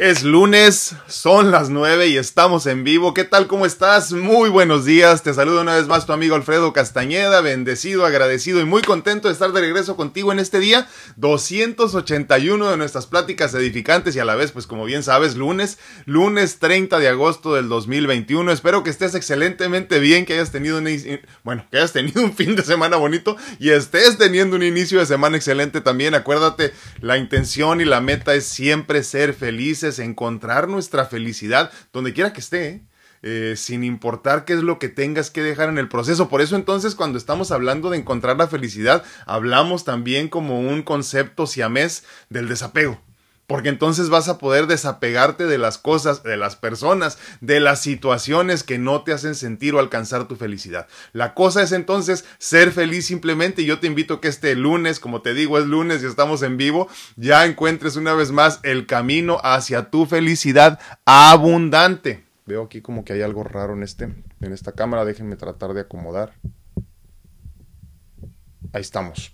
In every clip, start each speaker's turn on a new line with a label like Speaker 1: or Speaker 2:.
Speaker 1: Es lunes, son las 9 y estamos en vivo. ¿Qué tal? ¿Cómo estás? Muy buenos días. Te saludo una vez más tu amigo Alfredo Castañeda, bendecido, agradecido y muy contento de estar de regreso contigo en este día 281 de nuestras pláticas edificantes y a la vez, pues como bien sabes, lunes, lunes 30 de agosto del 2021. Espero que estés excelentemente bien, que hayas tenido un, bueno, que hayas tenido un fin de semana bonito y estés teniendo un inicio de semana excelente también. Acuérdate, la intención y la meta es siempre ser felices encontrar nuestra felicidad donde quiera que esté. ¿eh? Sin importar qué es lo que tengas que dejar en el proceso. Por eso entonces cuando estamos hablando de encontrar la felicidad, hablamos también como un concepto siamés del desapego porque entonces vas a poder desapegarte de las cosas, de las personas, de las situaciones que no te hacen sentir o alcanzar tu felicidad. La cosa es entonces ser feliz simplemente y yo te invito que este lunes, como te digo, es lunes y estamos en vivo, ya encuentres una vez más el camino hacia tu felicidad abundante. Veo aquí como que hay algo raro en este en esta cámara, déjenme tratar de acomodar. Ahí estamos.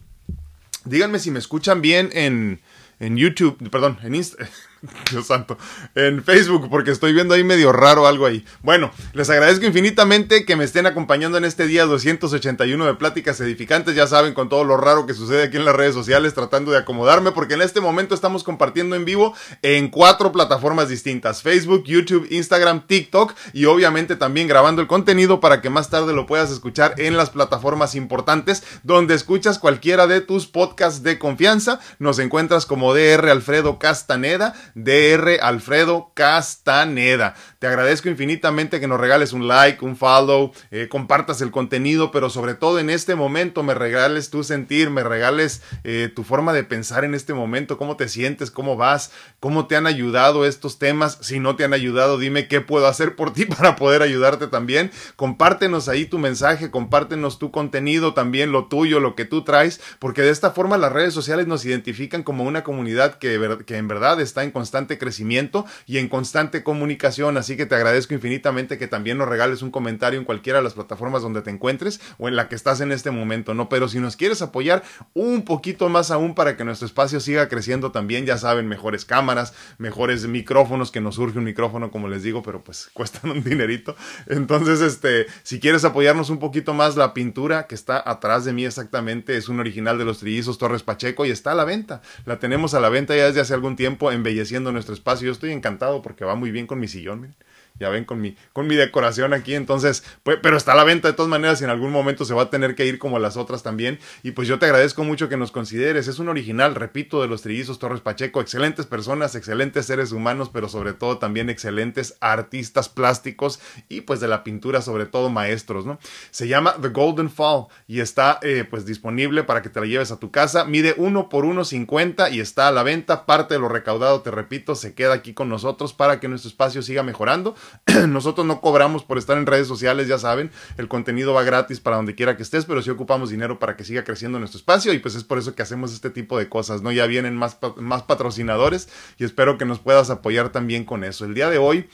Speaker 1: Díganme si me escuchan bien en en YouTube, perdón, en Instagram. Dios santo, en Facebook, porque estoy viendo ahí medio raro algo ahí. Bueno, les agradezco infinitamente que me estén acompañando en este día 281 de Pláticas Edificantes. Ya saben, con todo lo raro que sucede aquí en las redes sociales, tratando de acomodarme, porque en este momento estamos compartiendo en vivo en cuatro plataformas distintas: Facebook, YouTube, Instagram, TikTok y obviamente también grabando el contenido para que más tarde lo puedas escuchar en las plataformas importantes donde escuchas cualquiera de tus podcasts de confianza. Nos encuentras como DR Alfredo Castaneda DR Alfredo Castaneda. Te agradezco infinitamente que nos regales un like, un follow, eh, compartas el contenido, pero sobre todo en este momento me regales tu sentir, me regales eh, tu forma de pensar en este momento, cómo te sientes, cómo vas, cómo te han ayudado estos temas. Si no te han ayudado, dime qué puedo hacer por ti para poder ayudarte también. Compártenos ahí tu mensaje, compártenos tu contenido, también lo tuyo, lo que tú traes, porque de esta forma las redes sociales nos identifican como una comunidad que, en verdad está en constante crecimiento y en constante comunicación. Así que te agradezco infinitamente que también nos regales un comentario en cualquiera de las plataformas donde te encuentres o en la que estás en este momento, ¿no? Pero si nos quieres apoyar un poquito más aún para que nuestro espacio siga creciendo también, ya saben, mejores cámaras, mejores micrófonos, que nos surge un micrófono, como les digo, pero pues cuestan un dinerito. Entonces, este, si quieres apoyarnos un poquito más, la pintura que está atrás de mí exactamente es un original de los trillizos Torres Pacheco y está a la venta. La tenemos a la venta ya desde hace algún tiempo, embelleciendo nuestro espacio. Yo estoy encantado porque va muy bien con mi sillón ya ven con mi, con mi decoración aquí, entonces, pues, pero está a la venta de todas maneras y en algún momento se va a tener que ir como las otras también. Y pues yo te agradezco mucho que nos consideres. Es un original, repito, de los trillizos Torres Pacheco. Excelentes personas, excelentes seres humanos, pero sobre todo también excelentes artistas plásticos y pues de la pintura, sobre todo maestros, ¿no? Se llama The Golden Fall y está eh, pues disponible para que te la lleves a tu casa. Mide uno por uno cincuenta y está a la venta. Parte de lo recaudado, te repito, se queda aquí con nosotros para que nuestro espacio siga mejorando. Nosotros no cobramos por estar en redes sociales, ya saben, el contenido va gratis para donde quiera que estés, pero sí ocupamos dinero para que siga creciendo nuestro espacio y pues es por eso que hacemos este tipo de cosas, ¿no? Ya vienen más, más patrocinadores y espero que nos puedas apoyar también con eso. El día de hoy,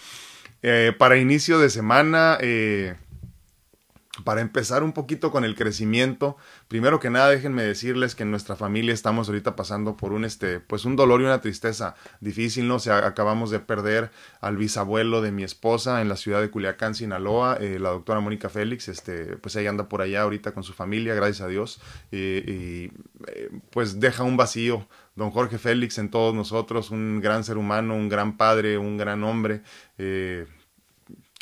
Speaker 1: eh, para inicio de semana, eh, para empezar un poquito con el crecimiento, primero que nada déjenme decirles que en nuestra familia estamos ahorita pasando por un este pues un dolor y una tristeza difícil, no o acabamos de perder al bisabuelo de mi esposa en la ciudad de Culiacán, Sinaloa, eh, la doctora Mónica Félix, este pues ella anda por allá ahorita con su familia, gracias a Dios, y eh, pues deja un vacío. Don Jorge Félix en todos nosotros, un gran ser humano, un gran padre, un gran hombre, eh,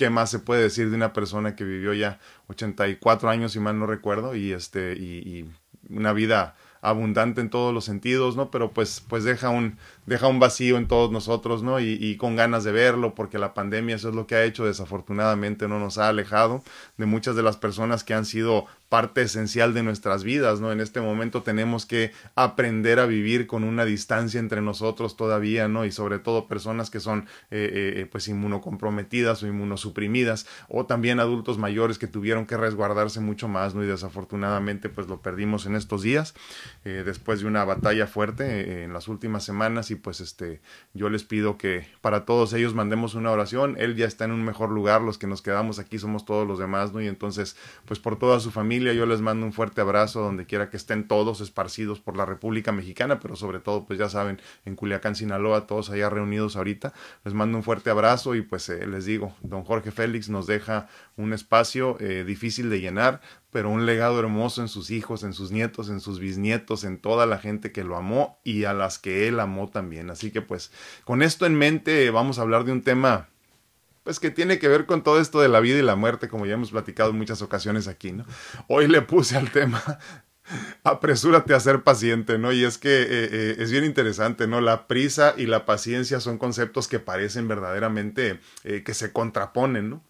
Speaker 1: ¿qué más se puede decir de una persona que vivió ya 84 años, si mal no recuerdo, y, este, y, y una vida abundante en todos los sentidos, ¿no? Pero pues, pues deja un, deja un vacío en todos nosotros, ¿no? Y, y, con ganas de verlo, porque la pandemia eso es lo que ha hecho, desafortunadamente no nos ha alejado de muchas de las personas que han sido parte esencial de nuestras vidas, ¿no? En este momento tenemos que aprender a vivir con una distancia entre nosotros todavía, ¿no? Y sobre todo personas que son, eh, eh, pues, inmunocomprometidas o inmunosuprimidas, o también adultos mayores que tuvieron que resguardarse mucho más, ¿no? Y desafortunadamente, pues, lo perdimos en estos días, eh, después de una batalla fuerte eh, en las últimas semanas, y pues, este, yo les pido que para todos ellos mandemos una oración, él ya está en un mejor lugar, los que nos quedamos aquí somos todos los demás, ¿no? Y entonces, pues, por toda su familia, yo les mando un fuerte abrazo donde quiera que estén todos esparcidos por la República Mexicana, pero sobre todo, pues ya saben, en Culiacán, Sinaloa, todos allá reunidos ahorita. Les mando un fuerte abrazo y pues eh, les digo, don Jorge Félix nos deja un espacio eh, difícil de llenar, pero un legado hermoso en sus hijos, en sus nietos, en sus bisnietos, en toda la gente que lo amó y a las que él amó también. Así que pues con esto en mente vamos a hablar de un tema pues que tiene que ver con todo esto de la vida y la muerte, como ya hemos platicado en muchas ocasiones aquí, ¿no? Hoy le puse al tema apresúrate a ser paciente, ¿no? Y es que eh, eh, es bien interesante, ¿no? La prisa y la paciencia son conceptos que parecen verdaderamente que se contraponen, ¿no?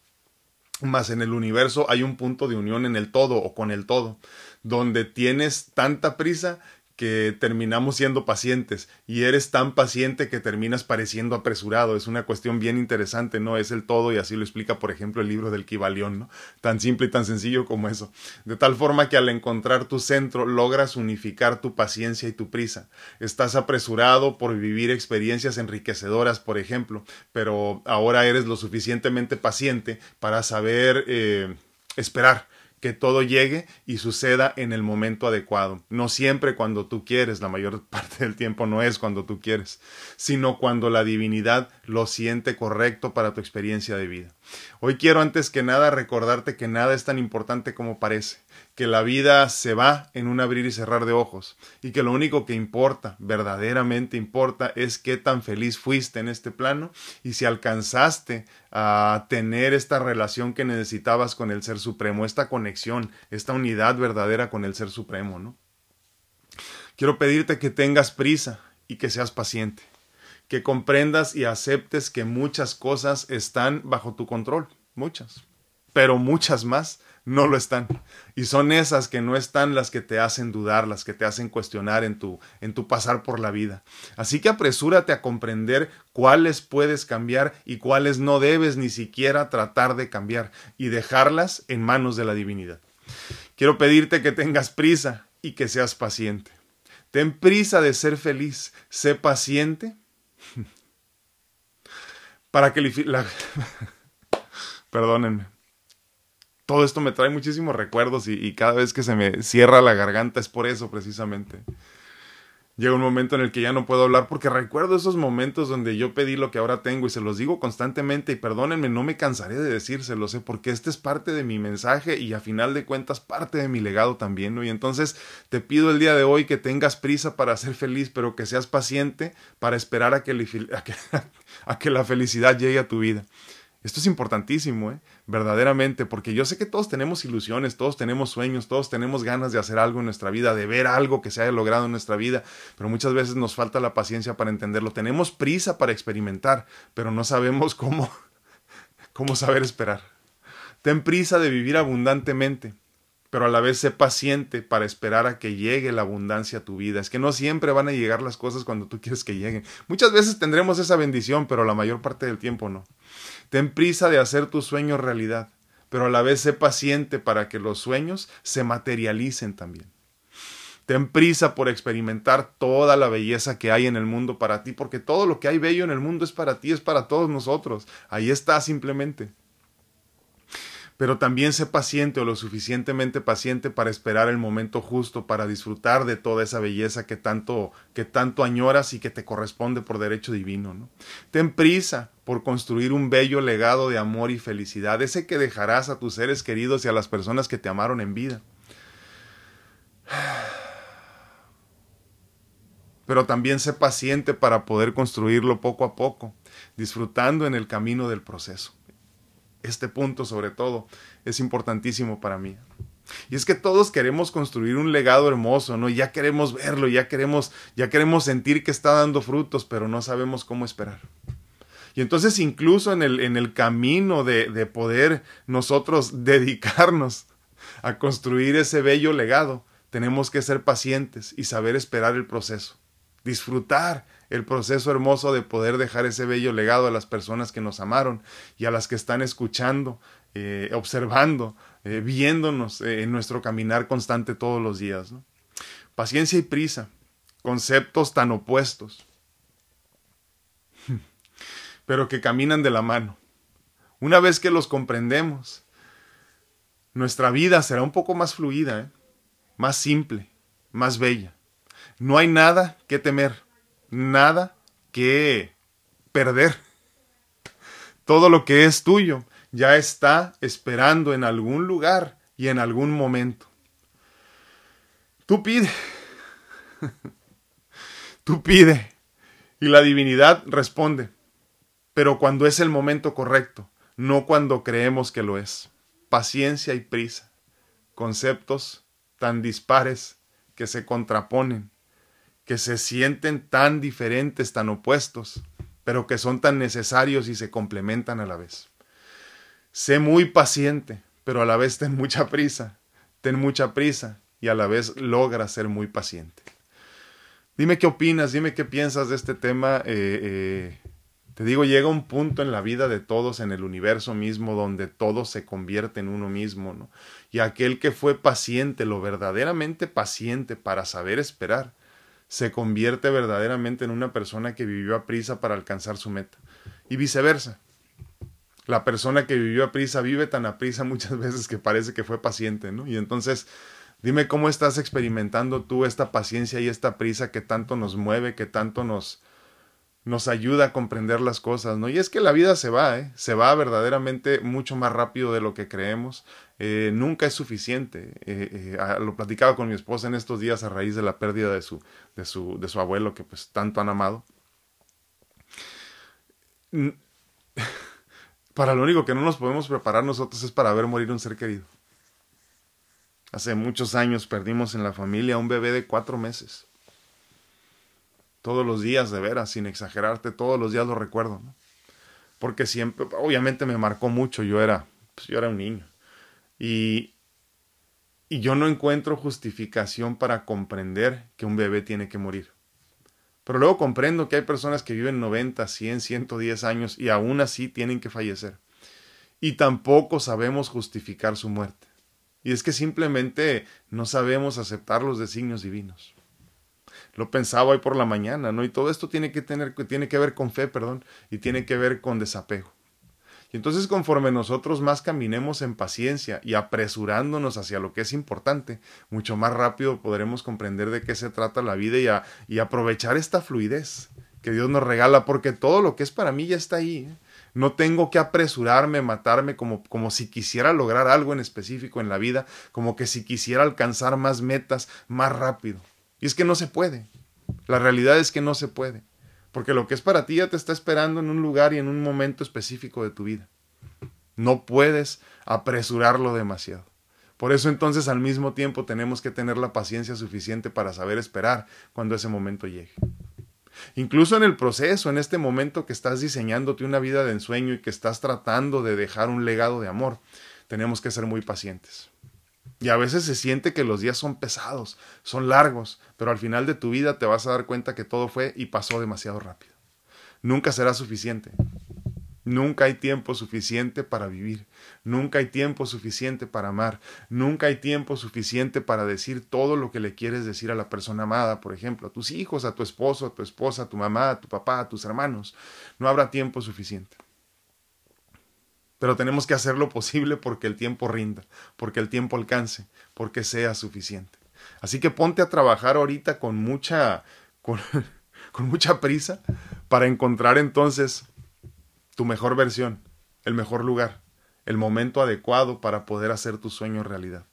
Speaker 1: Más en el universo hay un punto de unión en el todo o con el todo, donde tienes tanta prisa que terminamos siendo pacientes y eres tan paciente que terminas pareciendo apresurado. Es una cuestión bien interesante, ¿no? Es el todo y así lo explica, por ejemplo, el libro del Kibalión, ¿no? Tan simple y tan sencillo como eso. De tal forma que al encontrar tu centro logras unificar tu paciencia y tu prisa. Estás apresurado por vivir experiencias enriquecedoras, por ejemplo, pero ahora eres lo suficientemente paciente para saber eh, esperar que todo llegue y suceda en el momento adecuado. No siempre cuando tú quieres, la mayor parte del tiempo no es cuando tú quieres, sino cuando la divinidad lo siente correcto para tu experiencia de vida. Hoy quiero antes que nada recordarte que nada es tan importante como parece que la vida se va en un abrir y cerrar de ojos y que lo único que importa, verdaderamente importa, es qué tan feliz fuiste en este plano y si alcanzaste a tener esta relación que necesitabas con el Ser Supremo, esta conexión, esta unidad verdadera con el Ser Supremo, ¿no? Quiero pedirte que tengas prisa y que seas paciente, que comprendas y aceptes que muchas cosas están bajo tu control, muchas, pero muchas más no lo están. Y son esas que no están las que te hacen dudar, las que te hacen cuestionar en tu, en tu pasar por la vida. Así que apresúrate a comprender cuáles puedes cambiar y cuáles no debes ni siquiera tratar de cambiar y dejarlas en manos de la divinidad. Quiero pedirte que tengas prisa y que seas paciente. Ten prisa de ser feliz, sé paciente para que la... Perdónenme todo esto me trae muchísimos recuerdos y, cada vez que se me cierra la garganta es por eso precisamente. Llega un momento en el que ya no puedo hablar porque recuerdo esos momentos donde yo pedí lo que ahora tengo y se los digo constantemente y perdónenme, no me cansaré de decírselo, sé, porque este es parte de mi mensaje y a final de cuentas parte de mi legado también, ¿no? Y entonces te pido el día de hoy que tengas prisa para ser feliz, pero que seas paciente para esperar a que, a que, a que la felicidad llegue a tu vida. Esto es importantísimo, ¿eh? verdaderamente, porque yo sé que todos tenemos ilusiones, todos tenemos sueños, todos tenemos ganas de hacer algo en nuestra vida, de ver algo que se haya logrado en nuestra vida, pero muchas veces nos falta la paciencia para entenderlo. Tenemos prisa para experimentar, pero no sabemos cómo, cómo saber esperar. Ten prisa de vivir abundantemente, pero a la vez sé paciente para esperar a que llegue la abundancia a tu vida. Es que no siempre van a llegar las cosas cuando tú quieres que lleguen. Muchas veces tendremos esa bendición, pero la mayor parte del tiempo no. Ten prisa de hacer tus sueños realidad, pero a la vez sé paciente para que los sueños se materialicen también. Ten prisa por experimentar toda la belleza que hay en el mundo para ti, porque todo lo que hay bello en el mundo es para ti, es para todos nosotros. Ahí está simplemente pero también sé paciente o lo suficientemente paciente para esperar el momento justo para disfrutar de toda esa belleza que tanto que tanto añoras y que te corresponde por derecho divino, ¿no? Ten prisa por construir un bello legado de amor y felicidad, ese que dejarás a tus seres queridos y a las personas que te amaron en vida. Pero también sé paciente para poder construirlo poco a poco, disfrutando en el camino del proceso este punto sobre todo es importantísimo para mí. Y es que todos queremos construir un legado hermoso, ¿no? Ya queremos verlo, ya queremos, ya queremos sentir que está dando frutos, pero no sabemos cómo esperar. Y entonces incluso en el, en el camino de, de poder nosotros dedicarnos a construir ese bello legado, tenemos que ser pacientes y saber esperar el proceso, disfrutar el proceso hermoso de poder dejar ese bello legado a las personas que nos amaron y a las que están escuchando, eh, observando, eh, viéndonos eh, en nuestro caminar constante todos los días. Paciencia y prisa, conceptos tan opuestos, pero que caminan de la mano. Una vez que los comprendemos, nuestra vida será un poco más fluida, más simple, más bella. No hay nada que temer, nada que perder. Todo lo que es tuyo ya está esperando en algún lugar y en algún momento. Tú pide, tú pide, y la divinidad responde, pero cuando es el momento correcto, no cuando creemos que lo es. Paciencia y prisa, conceptos tan dispares que se contraponen, que se sienten tan diferentes, tan opuestos, pero que son tan necesarios y se complementan a la vez. Sé muy paciente, pero a la vez ten mucha prisa. Ten mucha prisa y a la vez logra ser muy paciente. Dime qué opinas, dime qué piensas de este tema. Eh, eh, te digo, llega un punto en la vida de todos, en el universo mismo, donde todo se convierte en uno mismo, ¿no? Y aquel que fue paciente, lo verdaderamente paciente para saber esperar, se convierte verdaderamente en una persona que vivió a prisa para alcanzar su meta. Y viceversa. La persona que vivió a prisa vive tan a prisa muchas veces que parece que fue paciente, ¿no? Y entonces, dime cómo estás experimentando tú esta paciencia y esta prisa que tanto nos mueve, que tanto nos, nos ayuda a comprender las cosas, ¿no? Y es que la vida se va, ¿eh? Se va verdaderamente mucho más rápido de lo que creemos. Eh, nunca es suficiente. Eh, eh, lo platicaba con mi esposa en estos días a raíz de la pérdida de su, de su, de su abuelo que pues tanto han amado. Para lo único que no nos podemos preparar nosotros es para ver morir un ser querido. Hace muchos años perdimos en la familia a un bebé de cuatro meses todos los días, de veras, sin exagerarte, todos los días lo recuerdo. Porque siempre, obviamente me marcó mucho, yo era, pues yo era un niño. Y, y yo no encuentro justificación para comprender que un bebé tiene que morir. Pero luego comprendo que hay personas que viven 90, 100, 110 años y aún así tienen que fallecer. Y tampoco sabemos justificar su muerte. Y es que simplemente no sabemos aceptar los designios divinos lo pensaba hoy por la mañana, ¿no? Y todo esto tiene que tener, tiene que ver con fe, perdón, y tiene que ver con desapego. Y entonces conforme nosotros más caminemos en paciencia y apresurándonos hacia lo que es importante, mucho más rápido podremos comprender de qué se trata la vida y, y aprovechar esta fluidez que Dios nos regala, porque todo lo que es para mí ya está ahí. ¿eh? No tengo que apresurarme, matarme como, como si quisiera lograr algo en específico en la vida, como que si quisiera alcanzar más metas más rápido. Y es que no se puede. La realidad es que no se puede. Porque lo que es para ti ya te está esperando en un lugar y en un momento específico de tu vida. No puedes apresurarlo demasiado. Por eso entonces al mismo tiempo tenemos que tener la paciencia suficiente para saber esperar cuando ese momento llegue. Incluso en el proceso, en este momento que estás diseñándote una vida de ensueño y que estás tratando de dejar un legado de amor, tenemos que ser muy pacientes. Y a veces se siente que los días son pesados, son largos, pero al final de tu vida te vas a dar cuenta que todo fue y pasó demasiado rápido. Nunca será suficiente. Nunca hay tiempo suficiente para vivir. Nunca hay tiempo suficiente para amar. Nunca hay tiempo suficiente para decir todo lo que le quieres decir a la persona amada, por ejemplo, a tus hijos, a tu esposo, a tu esposa, a tu mamá, a tu papá, a tus hermanos. No habrá tiempo suficiente pero tenemos que hacer lo posible porque el tiempo rinda, porque el tiempo alcance, porque sea suficiente. Así que ponte a trabajar ahorita con mucha, con, mucha prisa para encontrar entonces tu mejor versión, el mejor lugar, el momento adecuado para poder hacer tu sueño realidad.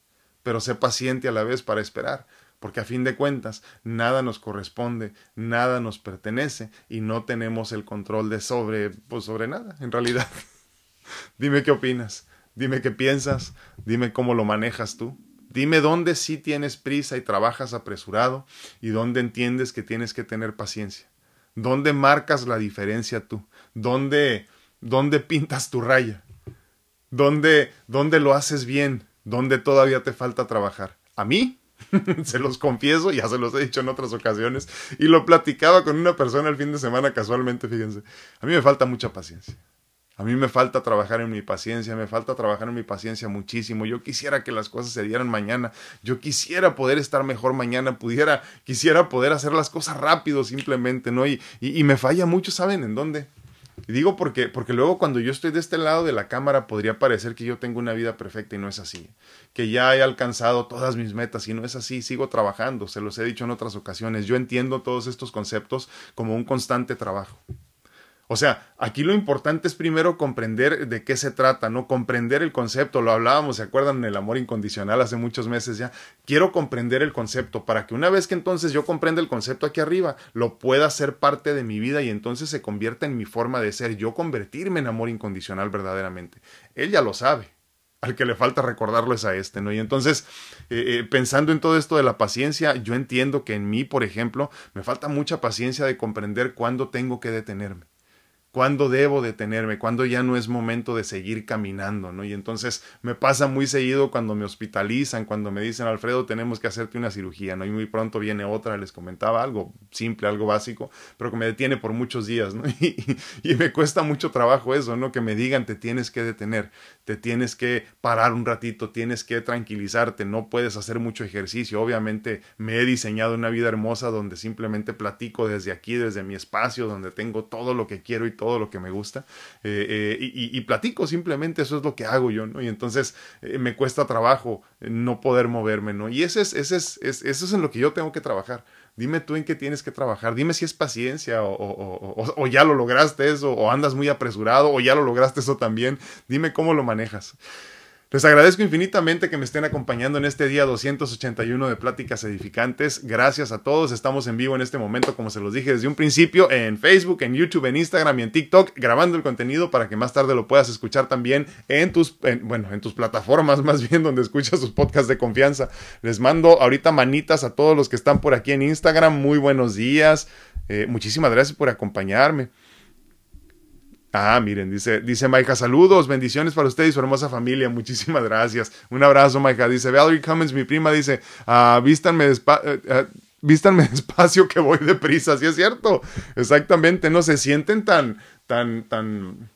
Speaker 1: Pero sé paciente a la vez para esperar, porque a fin de cuentas nada nos corresponde, nada nos pertenece y no tenemos el control de sobre, pues sobre nada, en realidad. Dime qué opinas, dime qué piensas, dime cómo lo manejas tú. Dime dónde sí tienes prisa y trabajas apresurado y dónde entiendes que tienes que tener paciencia. ¿Dónde marcas la diferencia tú? ¿Dónde, dónde pintas tu raya? ¿Dónde, ¿Dónde lo haces bien? ¿Dónde todavía te falta trabajar? ¿A mí? se los confieso, ya se los he dicho en otras ocasiones, y lo platicaba con una persona el fin de semana casualmente, fíjense. A mí me falta mucha paciencia. A mí me falta trabajar en mi paciencia, me falta trabajar en mi paciencia muchísimo. Yo quisiera que las cosas se dieran mañana. Yo quisiera poder estar mejor mañana, pudiera, quisiera poder hacer las cosas rápido simplemente, ¿no? Y, me falla mucho, ¿saben en dónde? Y digo porque, porque luego cuando yo estoy de este lado de la cámara podría parecer que yo tengo una vida perfecta y no es así. Que ya he alcanzado todas mis metas y no es así. Sigo trabajando, se los he dicho en otras ocasiones. Yo entiendo todos estos conceptos como un constante trabajo. O sea, aquí lo importante es primero comprender de qué se trata, ¿no? Comprender el concepto, lo hablábamos, ¿se acuerdan? En el amor incondicional hace muchos meses ya. Quiero comprender el concepto para que una vez que entonces yo comprenda el concepto aquí arriba, lo pueda ser parte de mi vida y entonces se convierta en mi forma de ser, yo convertirme en amor incondicional verdaderamente. Él ya lo sabe. Al que le falta recordarlo es a este, ¿no? Y entonces, eh, eh, pensando en todo esto de la paciencia, yo entiendo que en mí, por ejemplo, me falta mucha paciencia de comprender cuándo tengo que detenerme cuándo debo detenerme, cuándo ya no es momento de seguir caminando, ¿no? Y entonces me pasa muy seguido cuando me hospitalizan, cuando me dicen, Alfredo, tenemos que hacerte una cirugía, ¿no? Y muy pronto viene otra, les comentaba algo simple, algo básico, pero que me detiene por muchos días, ¿no? Y, me cuesta mucho trabajo eso, ¿no? Que me digan, te tienes que detener, te tienes que parar un ratito, tienes que tranquilizarte, no puedes hacer mucho ejercicio. Obviamente me he diseñado una vida hermosa donde simplemente platico desde aquí, desde mi espacio, donde tengo todo lo que quiero y todo lo que me gusta eh, eh, y, platico simplemente, eso es lo que hago yo, ¿no? Y entonces eh, me cuesta trabajo no poder moverme, ¿no? Y ese es, ese es, eso es en lo que yo tengo que trabajar. Dime tú en qué tienes que trabajar, dime si es paciencia o, o, o ya lo lograste eso, o andas muy apresurado, o ya lo lograste eso también, dime cómo lo manejas. Les agradezco infinitamente que me estén acompañando en este día 281 de Pláticas Edificantes. Gracias a todos. Estamos en vivo en este momento, como se los dije desde un principio, en Facebook, en YouTube, en Instagram y en TikTok, grabando el contenido para que más tarde lo puedas escuchar también en tus, bueno, en tus plataformas, más bien donde escuchas tus podcasts de confianza. Les mando ahorita manitas a todos los que están por aquí en Instagram. Muy buenos días. Eh, muchísimas gracias por acompañarme. Ah, miren, dice, dice Maika, saludos, bendiciones para usted y su hermosa familia, muchísimas gracias. Un abrazo, Maika. Dice Valerie Cummins, mi prima, dice, ah, vístanme, eh, eh, vístanme despacio que voy deprisa, sí es cierto, exactamente, no se sienten tan, tan, tan,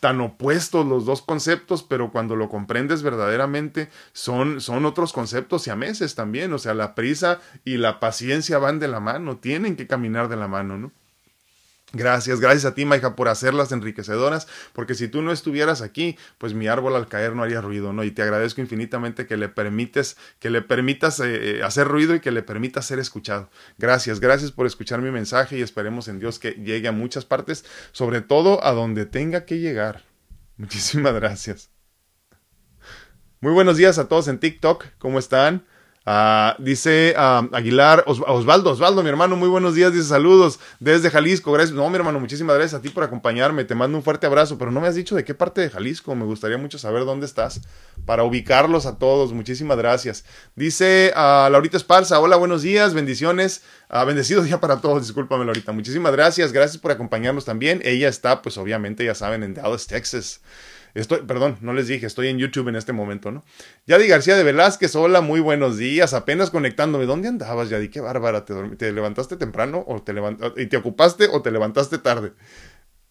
Speaker 1: tan opuestos los dos conceptos, pero cuando lo comprendes verdaderamente son, son otros conceptos y a meses también, o sea, la prisa y la paciencia van de la mano, tienen que caminar de la mano, ¿no? Gracias, gracias a ti, Maija, por hacerlas enriquecedoras, porque si tú no estuvieras aquí, pues mi árbol al caer no haría ruido, ¿no? Y te agradezco infinitamente que le permites, que le permitas eh, eh, hacer ruido y que le permitas ser escuchado. Gracias, gracias por escuchar mi mensaje y esperemos en Dios que llegue a muchas partes, sobre todo a donde tenga que llegar. Muchísimas gracias. Muy buenos días a todos en TikTok, ¿cómo están? Ah, dice ah, Aguilar, Osvaldo, Osvaldo, mi hermano, muy buenos días, dice saludos desde Jalisco, gracias. No, mi hermano, muchísimas gracias a ti por acompañarme, te mando un fuerte abrazo, pero no me has dicho de qué parte de Jalisco, me gustaría mucho saber dónde estás para ubicarlos a todos, muchísimas gracias. Dice a Laurita Esparza, hola, buenos días, bendiciones, uh, bendecido día para todos, discúlpame Laurita, muchísimas gracias, gracias por acompañarnos también. Ella está, pues obviamente, ya saben, en Dallas, Texas. Estoy, perdón, no les dije, estoy en YouTube en este momento, ¿no? Yadi García de Velázquez, hola, muy buenos días, apenas conectándome. ¿Dónde andabas, Yadi? Qué bárbara, ¿te, te levantaste temprano o te levantaste, y te ocupaste o te levantaste tarde?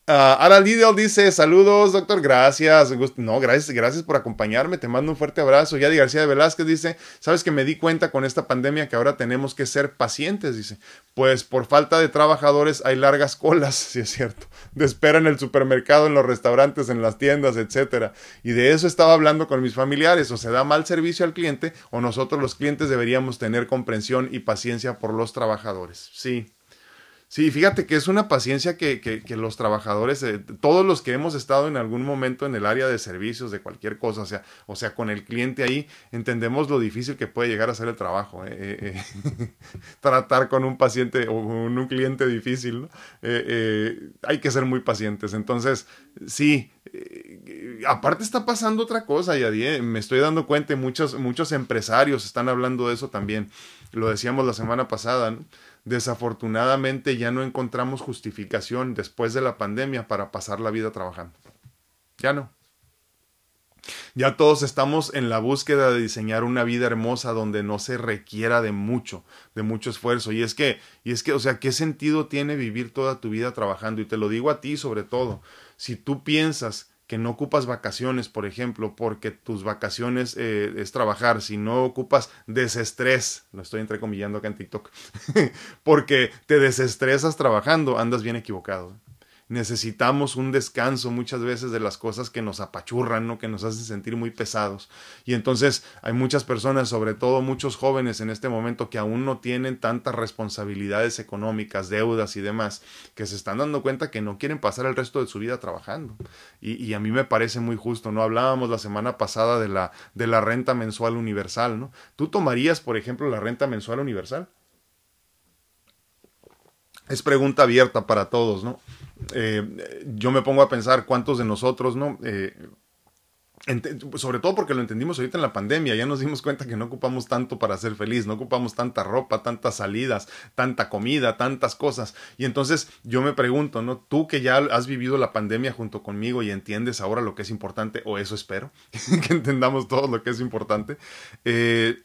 Speaker 1: Uh, Ara Lidl dice, saludos, doctor, gracias. No, gracias, gracias por acompañarme, te mando un fuerte abrazo. Yadi García de Velázquez dice, sabes que me di cuenta con esta pandemia que ahora tenemos que ser pacientes, dice. Pues por falta de trabajadores hay largas colas, si es cierto, de espera en el supermercado, en los restaurantes, en las tiendas, etcétera. Y de eso estaba hablando con mis familiares, o se da mal servicio al cliente, o nosotros los clientes deberíamos tener comprensión y paciencia por los trabajadores. Sí, Sí, fíjate que es una paciencia que, que, los trabajadores, eh, todos los que hemos estado en algún momento en el área de servicios, de cualquier cosa, o sea, o sea, con el cliente ahí, entendemos lo difícil que puede llegar a ser el trabajo. Eh, eh, tratar con un paciente o con un cliente difícil, ¿no? hay que ser muy pacientes. Entonces, sí, aparte está pasando otra cosa, ya me estoy dando cuenta, muchos, muchos empresarios están hablando de eso también. Lo decíamos la semana pasada, ¿no? Desafortunadamente ya no encontramos justificación después de la pandemia para pasar la vida trabajando. Ya no. Ya todos estamos en la búsqueda de diseñar una vida hermosa donde no se requiera de mucho, de mucho esfuerzo. Y es que, y es que, o sea, ¿qué sentido tiene vivir toda tu vida trabajando? Y te lo digo a ti sobre todo. Si tú piensas que no ocupas vacaciones, por ejemplo, porque tus vacaciones eh, es trabajar, si no ocupas desestrés, lo estoy entrecomillando acá en TikTok, porque te desestresas trabajando, andas bien equivocado. Necesitamos un descanso muchas veces de las cosas que nos apachurran, ¿no? que nos hacen sentir muy pesados. Y entonces hay muchas personas, sobre todo muchos jóvenes en este momento, que aún no tienen tantas responsabilidades económicas, deudas y demás, que se están dando cuenta que no quieren pasar el resto de su vida trabajando. Y, y a mí me parece muy justo, ¿no? Hablábamos la semana pasada de la, de la renta mensual universal, ¿no? ¿Tú tomarías, por ejemplo, la renta mensual universal? es pregunta abierta para todos, ¿no? Eh, yo me pongo a pensar cuántos de nosotros, ¿no? Eh, sobre todo porque lo entendimos ahorita en la pandemia, ya nos dimos cuenta que no ocupamos tanto para ser feliz, no ocupamos tanta ropa, tantas salidas, tanta comida, tantas cosas. Y entonces yo me pregunto, ¿no? Tú que ya has vivido la pandemia junto conmigo y entiendes ahora lo que es importante, o eso espero, que entendamos todo lo que es importante, eh,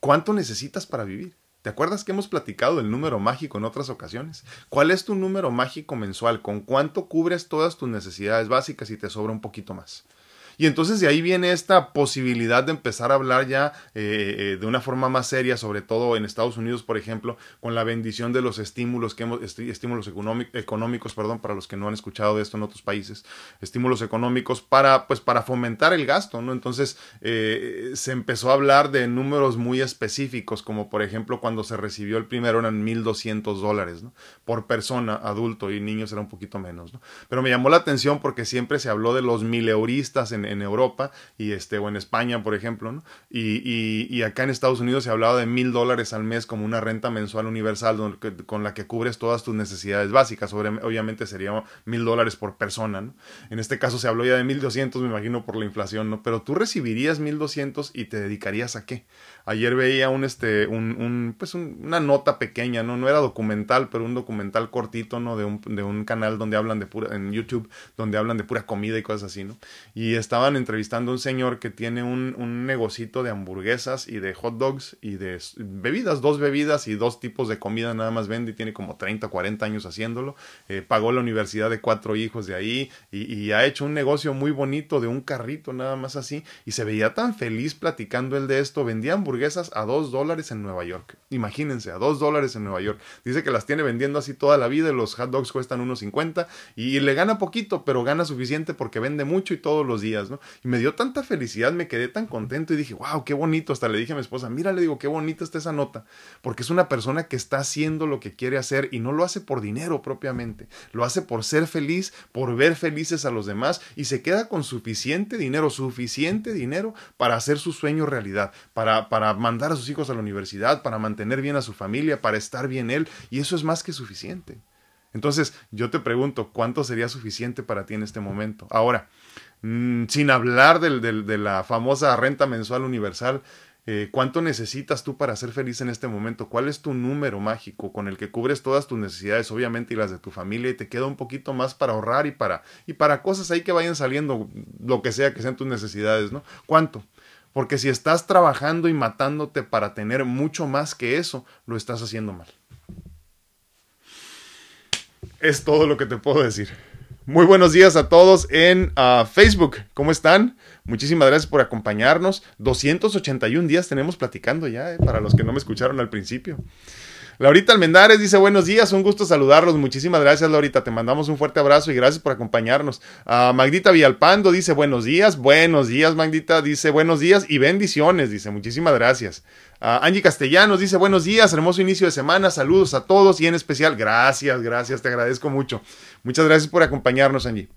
Speaker 1: ¿cuánto necesitas para vivir? ¿Te acuerdas que hemos platicado del número mágico en otras ocasiones? ¿Cuál es tu número mágico mensual? ¿Con cuánto cubres todas tus necesidades básicas y te sobra un poquito más? Y entonces de ahí viene esta posibilidad de empezar a hablar ya eh, eh, de una forma más seria, sobre todo en Estados Unidos, por ejemplo, con la bendición de los estímulos que hemos, estímulos económicos, perdón, para los que no han escuchado de esto en otros países, estímulos económicos para, pues, para fomentar el gasto, ¿no? Entonces eh, se empezó a hablar de números muy específicos, como por ejemplo cuando se recibió el primero eran 1.200 dólares, ¿no? Por persona, adulto y niños era un poquito menos, ¿no? Pero me llamó la atención porque siempre se habló de los mileuristas en, en Europa y este, o en España, por ejemplo, ¿no? y, y, acá en Estados Unidos se hablaba de mil dólares al mes como una renta mensual universal con la que cubres todas tus necesidades básicas. obviamente sería mil dólares por persona, ¿no? En este caso se habló ya de mil doscientos, me imagino, por la inflación, ¿no? Pero tú recibirías mil doscientos y te dedicarías a qué? Ayer veía un, este, un, pues una nota pequeña, ¿no? No era documental, pero un documental cortito, ¿no? De un, de un canal donde hablan de pura, en YouTube, donde hablan de pura comida y cosas así, ¿no? Y estaban entrevistando a un señor que tiene un, un negocito de hamburguesas y de hot dogs y de bebidas, dos bebidas y dos tipos de comida nada más vende y tiene como 30, 40 años haciéndolo. Eh, pagó la universidad de cuatro hijos de ahí y, y ha hecho un negocio muy bonito de un carrito nada más así y se veía tan feliz platicando él de esto, vendía hamburguesas a dos dólares en Nueva York. Imagínense, a dos dólares en Nueva York. Dice que las tiene vendiendo así toda la vida, los hot dogs cuestan unos 1.50 y le gana poquito, pero gana suficiente porque vende mucho y todos los días, Y me dio tanta felicidad, me quedé tan contento y dije, wow, qué bonito. Hasta le dije a mi esposa, mira, le digo, qué bonita está esa nota, porque es una persona que está haciendo lo que quiere hacer y no lo hace por dinero propiamente, lo hace por ser feliz, por ver felices a los demás y se queda con suficiente dinero, suficiente dinero para hacer su sueño realidad, para, para mandar a sus hijos a la universidad, para mantener bien a su familia, para estar bien él, y eso es más que suficiente. Entonces, yo te pregunto, ¿cuánto sería suficiente para ti en este momento? Ahora, mm, sin hablar de la famosa renta mensual universal, eh, ¿cuánto necesitas tú para ser feliz en este momento? ¿Cuál es tu número mágico con el que cubres todas tus necesidades, obviamente, y las de tu familia, y te queda un poquito más para ahorrar y para, y para cosas ahí que vayan saliendo, lo que sea que sean tus necesidades, ¿no? ¿Cuánto? Porque si estás trabajando y matándote para tener mucho más que eso, lo estás haciendo mal. Es todo lo que te puedo decir. Muy buenos días a todos en ah, Facebook. ¿Cómo están? Muchísimas gracias por acompañarnos. 281 días tenemos platicando ya, eh, para los que no me escucharon al principio. Laurita Almendares dice buenos días, un gusto saludarlos. Muchísimas gracias, Laurita. Te mandamos un fuerte abrazo y gracias por acompañarnos. Uh, Magdita Villalpando dice buenos días, buenos días, Magdita. Dice buenos días y bendiciones. Dice muchísimas gracias. Uh, Angie Castellanos dice buenos días, hermoso inicio de semana. Saludos a todos y en especial, gracias, gracias, te agradezco mucho. Muchas gracias por acompañarnos, Angie.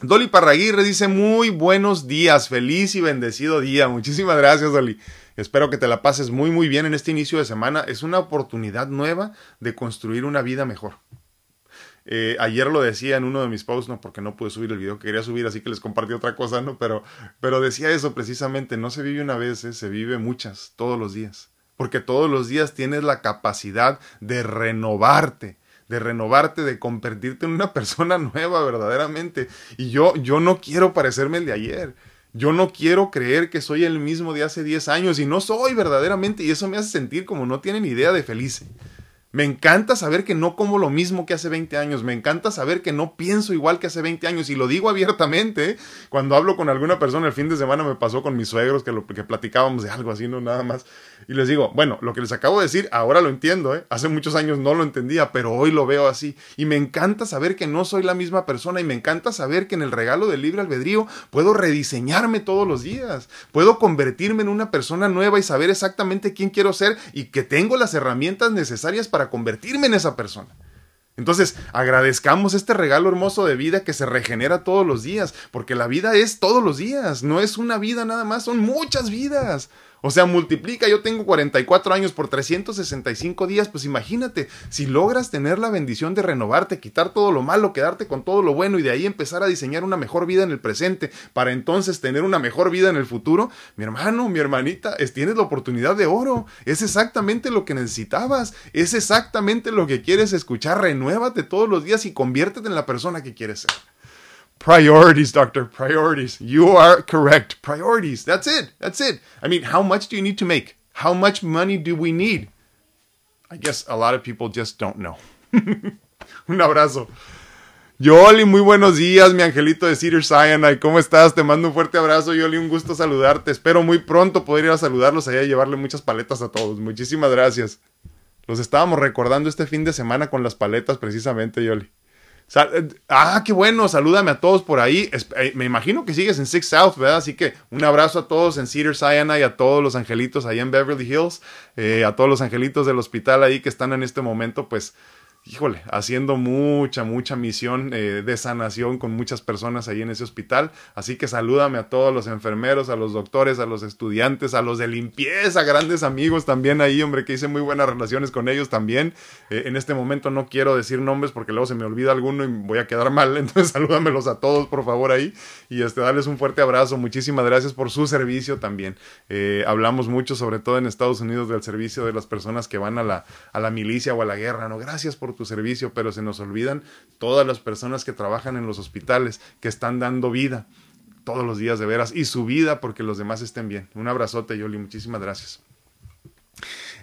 Speaker 1: Dolly Parraguirre dice muy buenos días, feliz y bendecido día. Muchísimas gracias, Dolly. Espero que te la pases muy muy bien en este inicio de semana. Es una oportunidad nueva de construir una vida mejor. Eh, ayer lo decía en uno de mis posts, no porque no pude subir el video que quería subir, así que les compartí otra cosa, ¿no? Pero, pero decía eso precisamente, no se vive una vez, ¿eh? se vive muchas, todos los días. Porque todos los días tienes la capacidad de renovarte, de renovarte, de convertirte en una persona nueva verdaderamente. Y yo, yo no quiero parecerme el de ayer. Yo no quiero creer que soy el mismo de hace 10 años y no soy verdaderamente y eso me hace sentir como no tienen idea de feliz. Me encanta saber que no como lo mismo que hace 20 años. Me encanta saber que no pienso igual que hace 20 años. Y lo digo abiertamente. ¿eh? Cuando hablo con alguna persona el fin de semana me pasó con mis suegros que, lo, que platicábamos de algo así, no nada más. Y les digo, bueno, lo que les acabo de decir, ahora lo entiendo. ¿eh? Hace muchos años no lo entendía, pero hoy lo veo así. Y me encanta saber que no soy la misma persona. Y me encanta saber que en el regalo del libre albedrío puedo rediseñarme todos los días. Puedo convertirme en una persona nueva y saber exactamente quién quiero ser y que tengo las herramientas necesarias para convertirme en esa persona. Entonces, agradezcamos este regalo hermoso de vida que se regenera todos los días, porque la vida es todos los días, no es una vida nada más, son muchas vidas. O sea, multiplica, yo tengo 44 años por 365 días, pues imagínate, si logras tener la bendición de renovarte, quitar todo lo malo, quedarte con todo lo bueno y de ahí empezar a diseñar una mejor vida en el presente, para entonces tener una mejor vida en el futuro, mi hermano, mi hermanita, es, tienes la oportunidad de oro, es exactamente lo que necesitabas, es exactamente lo que quieres escuchar, renuévate todos los días y conviértete en la persona que quieres ser. Priorities, doctor. Priorities. You are correct. Priorities. That's it. That's it. I mean, how much do you need to make? How much money do we need? I guess a lot of people just don't know. un abrazo. Yoli, muy buenos días, mi angelito de Cedar Sinai. ¿Cómo estás? Te mando un fuerte abrazo, Yoli. Un gusto saludarte. Espero muy pronto poder ir a saludarlos allá y llevarle muchas paletas a todos. Muchísimas gracias. Los estábamos recordando este fin de semana con las paletas, precisamente, Yoli. Eh, ah, qué bueno, salúdame a todos por ahí. Eh, me imagino que sigues en Six South, ¿verdad? Así que un abrazo a todos en Cedar Sinai, a todos los angelitos ahí en Beverly Hills, eh, a todos los angelitos del hospital ahí que están en este momento, pues híjole, haciendo mucha, mucha misión eh, de sanación con muchas personas ahí en ese hospital. Así que salúdame a todos los enfermeros, a los doctores, a los estudiantes, a los de limpieza, grandes amigos también ahí, hombre, que hice muy buenas relaciones con ellos también. Eh, en este momento no quiero decir nombres porque luego se me olvida alguno y voy a quedar mal. Entonces salúdamelos a todos, por favor, ahí. Y este, darles un fuerte abrazo. Muchísimas gracias por su servicio también. Eh, hablamos mucho, sobre todo en Estados Unidos, del servicio de las personas que van a la, a la milicia o a la guerra. No, gracias por tu servicio, pero se nos olvidan todas las personas que trabajan en los hospitales, que están dando vida todos los días de veras y su vida porque los demás estén bien. Un abrazote, Yoli, muchísimas gracias.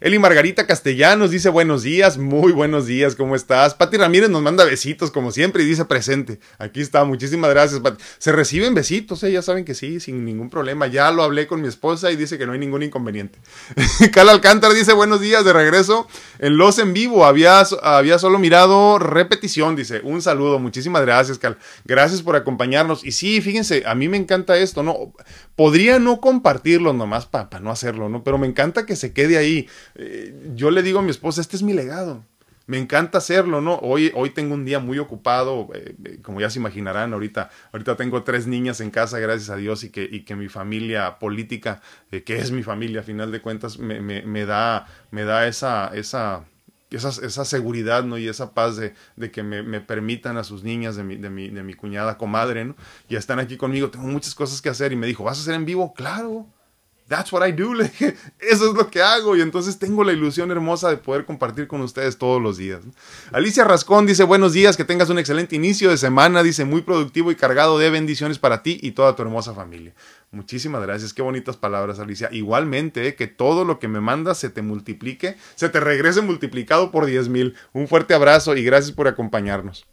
Speaker 1: Eli Margarita Castellanos dice buenos días, muy buenos días, ¿cómo estás? Pati Ramírez nos manda besitos como siempre y dice presente. Aquí está, muchísimas gracias. Pati. Se reciben besitos, ¿eh? ya saben que sí, sin ningún problema. Ya lo hablé con mi esposa y dice que no hay ningún inconveniente. Cal Alcántara dice buenos días de regreso en los en vivo. Había, había solo mirado repetición, dice. Un saludo, muchísimas gracias, Cal. Gracias por acompañarnos. Y sí, fíjense, a mí me encanta esto, ¿no? Podría no compartirlo nomás para no hacerlo, ¿no? Pero me encanta que se quede ahí. Eh, yo le digo a mi esposa, este es mi legado. Me encanta hacerlo, ¿no? Hoy, hoy tengo un día muy ocupado, eh, eh, como ya se imaginarán, ahorita, ahorita tengo tres niñas en casa, gracias a Dios, y que, y que mi familia política, que es mi familia a final de cuentas, me, me, me da, me da esa, esa, esa, esa, seguridad ¿no? y esa paz de, de que me, permitan a sus niñas de mi, de mi, de mi cuñada comadre, ¿no? Ya están aquí conmigo, tengo muchas cosas que hacer y me dijo, ¿vas a hacer en vivo? Claro, That's what I do. Eso es lo que hago. Y entonces tengo la ilusión hermosa de poder compartir con ustedes todos los días. Alicia Rascón dice, buenos días, que tengas un excelente inicio de semana. Dice, muy productivo y cargado de bendiciones para ti y toda tu hermosa familia. Muchísimas gracias. Qué bonitas palabras, Alicia. Igualmente, eh, que todo lo que me mandas se te multiplique, se te regrese multiplicado por 10 mil. Un fuerte abrazo y gracias por acompañarnos.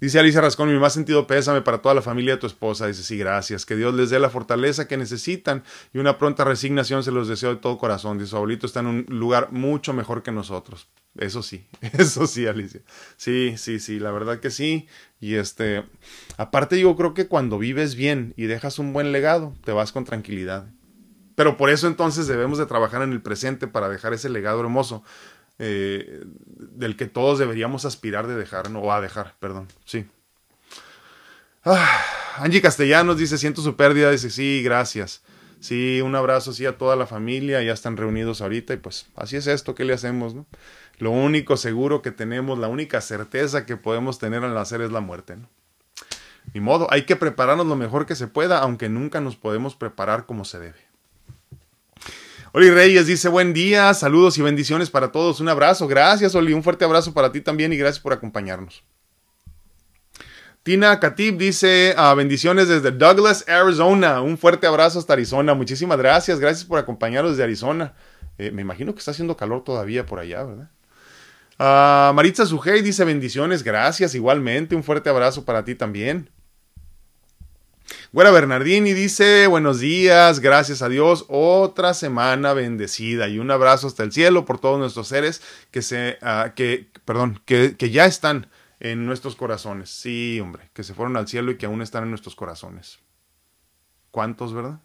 Speaker 1: Dice Alicia Rascón, mi más sentido pésame para toda la familia de tu esposa. Dice, sí, gracias. Que Dios les dé la fortaleza que necesitan y una pronta resignación se los deseo de todo corazón. Dice, su abuelito está en un lugar mucho mejor que nosotros. Eso sí, eso sí, Alicia. Sí, sí, sí, la verdad que sí. Y este, aparte yo creo que cuando vives bien y dejas un buen legado, te vas con tranquilidad. Pero por eso entonces debemos de trabajar en el presente para dejar ese legado hermoso eh, del que todos deberíamos aspirar de dejar, no, a dejar, perdón, sí. Ah, Angie Castellanos dice, siento su pérdida, dice, sí, gracias. Sí, un abrazo sí a toda la familia, ya están reunidos ahorita y pues así es esto, ¿qué le hacemos? Lo único seguro que tenemos, la única certeza que podemos tener al nacer es la muerte. ¿no? Ni modo, hay que prepararnos lo mejor que se pueda, aunque nunca nos podemos preparar como se debe. Oli Reyes dice buen día, saludos y bendiciones para todos. Un abrazo, gracias Oli, un fuerte abrazo para ti también y gracias por acompañarnos. Tina Katib dice ah, bendiciones desde Douglas, Arizona. Un fuerte abrazo hasta Arizona. Muchísimas gracias, gracias por acompañarnos desde Arizona. Eh, me imagino que está haciendo calor todavía por allá, ¿verdad? Uh, Maritza Sujei dice bendiciones, gracias, igualmente, un fuerte abrazo para ti también. Güera Bernardini dice buenos días, gracias a Dios, otra semana bendecida y un abrazo hasta el cielo por todos nuestros seres que se, uh, que, perdón, que, que ya están en nuestros corazones. Sí, hombre, que se fueron al cielo y que aún están en nuestros corazones. ¿Cuántos, verdad?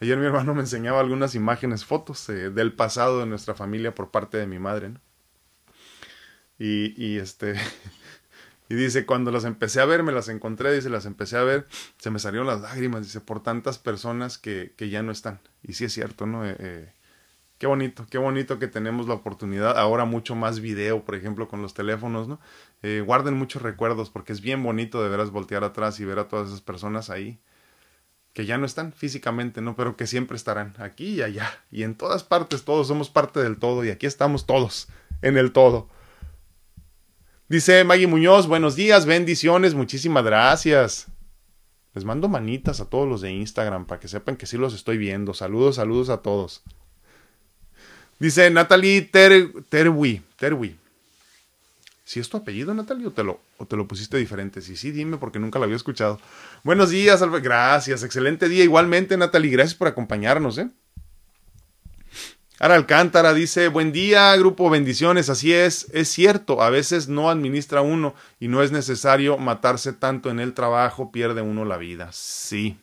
Speaker 1: Ayer mi hermano me enseñaba algunas imágenes, fotos eh, del pasado de nuestra familia por parte de mi madre, ¿no? Y este, y dice, cuando las empecé a ver, me las encontré, dice, las empecé a ver, se me salieron las lágrimas, dice, por tantas personas que, que ya no están. Y sí es cierto, ¿no? Eh, eh, qué bonito, qué bonito que tenemos la oportunidad, ahora mucho más video, por ejemplo, con los teléfonos, ¿no? Eh, guarden muchos recuerdos porque es bien bonito de veras voltear atrás y ver a todas esas personas ahí que ya no están físicamente, ¿no? Pero que siempre estarán aquí y allá y en todas partes, todos somos parte del todo y aquí estamos todos en el todo. Dice Maggie Muñoz, buenos días, bendiciones, muchísimas gracias. Les mando manitas a todos los de Instagram para que sepan que sí los estoy viendo. Saludos, saludos a todos. Dice Natalie Ter Terwi. ¿Si es tu apellido, Natalie, o te, lo, o te lo pusiste diferente? Si sí, dime porque nunca lo había escuchado. Buenos días. Gracias, excelente día. Igualmente, Natalie, gracias por acompañarnos, ¿eh? Ara Alcántara dice, buen día, grupo, bendiciones, así es, es cierto, a veces no administra uno y no es necesario matarse tanto en el trabajo, pierde uno la vida. Sí,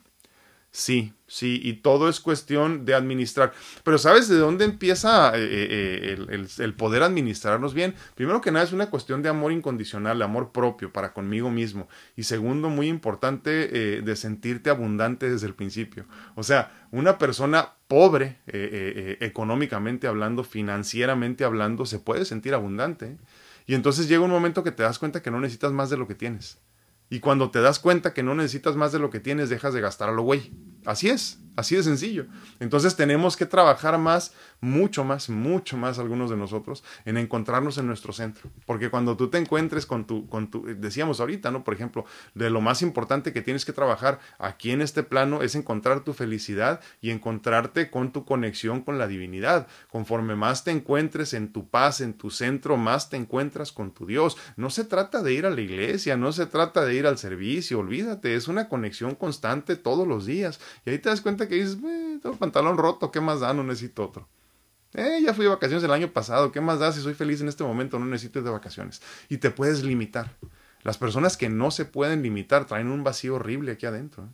Speaker 1: sí, Sí, y todo es cuestión de administrar. Pero ¿sabes de dónde empieza eh, eh, el, el, poder administrarnos bien? Primero que nada es una cuestión de amor incondicional, de amor propio para conmigo mismo. Y segundo, muy importante, eh, de sentirte abundante desde el principio. O sea, una persona pobre, económicamente hablando, financieramente hablando, se puede sentir abundante. Y entonces llega un momento que te das cuenta que no necesitas más de lo que tienes. Y cuando te das cuenta que no necesitas más de lo que tienes, dejas de gastar a lo güey. Así es, así de sencillo. Entonces tenemos que trabajar más, mucho más, mucho más algunos de nosotros en encontrarnos en nuestro centro. Porque cuando tú te encuentres con tu, con tu, decíamos ahorita, ¿no? Por ejemplo, de lo más importante que tienes que trabajar aquí en este plano es encontrar tu felicidad y encontrarte con tu conexión con la divinidad. Conforme más te encuentres en tu paz, en tu centro, más te encuentras con tu Dios. No se trata de ir a la iglesia, no se trata de ir al servicio, olvídate, es una conexión constante todos los días. Y ahí te das cuenta que dices, eh, tengo pantalón roto, ¿qué más da? No necesito otro. Eh, ya fui de vacaciones el año pasado, ¿qué más da si soy feliz en este momento? No necesito de vacaciones. Y te puedes limitar. Las personas que no se pueden limitar traen un vacío horrible aquí adentro. ¿eh?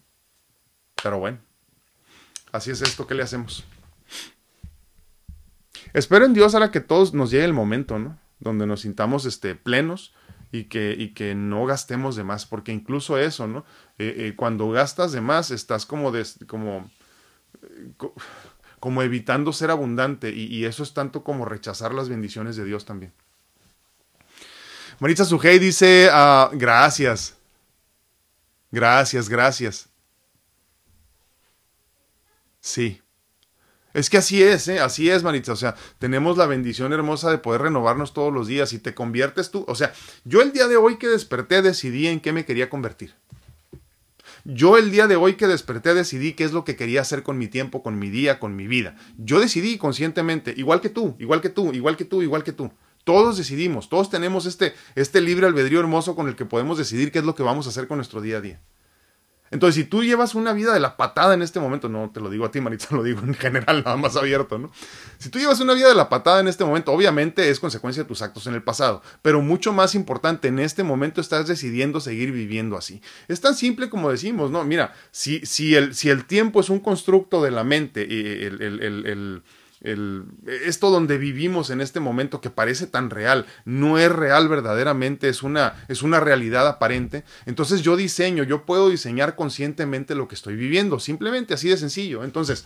Speaker 1: Pero bueno, así es esto, ¿qué le hacemos? Espero en Dios ahora que todos nos llegue el momento, ¿no? Donde nos sintamos este, plenos, y que, y que no gastemos de más, porque incluso eso, ¿no? Eh, eh, cuando gastas de más, estás como, como, eh, como evitando ser abundante, y, eso es tanto como rechazar las bendiciones de Dios también. Maritza Sujei dice, uh, gracias, gracias, gracias. Sí. Es que así es, ¿eh? así es, Maritza. O sea, tenemos la bendición hermosa de poder renovarnos todos los días y te conviertes tú. O sea, yo el día de hoy que desperté decidí en qué me quería convertir. Yo el día de hoy que desperté decidí qué es lo que quería hacer con mi tiempo, con mi día, con mi vida. Yo decidí conscientemente, igual que tú, igual que tú, igual que tú, igual que tú. Todos decidimos, todos tenemos este, este libre albedrío hermoso con el que podemos decidir qué es lo que vamos a hacer con nuestro día a día. Entonces, si tú llevas una vida de la patada en este momento, no te lo digo a ti, Maritza, lo digo en general, nada más abierto, ¿no? Si tú llevas una vida de la patada en este momento, obviamente es consecuencia de tus actos en el pasado, pero mucho más importante, en este momento estás decidiendo seguir viviendo así. Es tan simple como decimos, ¿no? Mira, si, el, tiempo es un constructo de la mente, el, el, el el, esto donde vivimos en este momento que parece tan real, no es real verdaderamente, es una, es una realidad aparente. Entonces yo diseño, yo puedo diseñar conscientemente lo que estoy viviendo, simplemente así de sencillo. Entonces,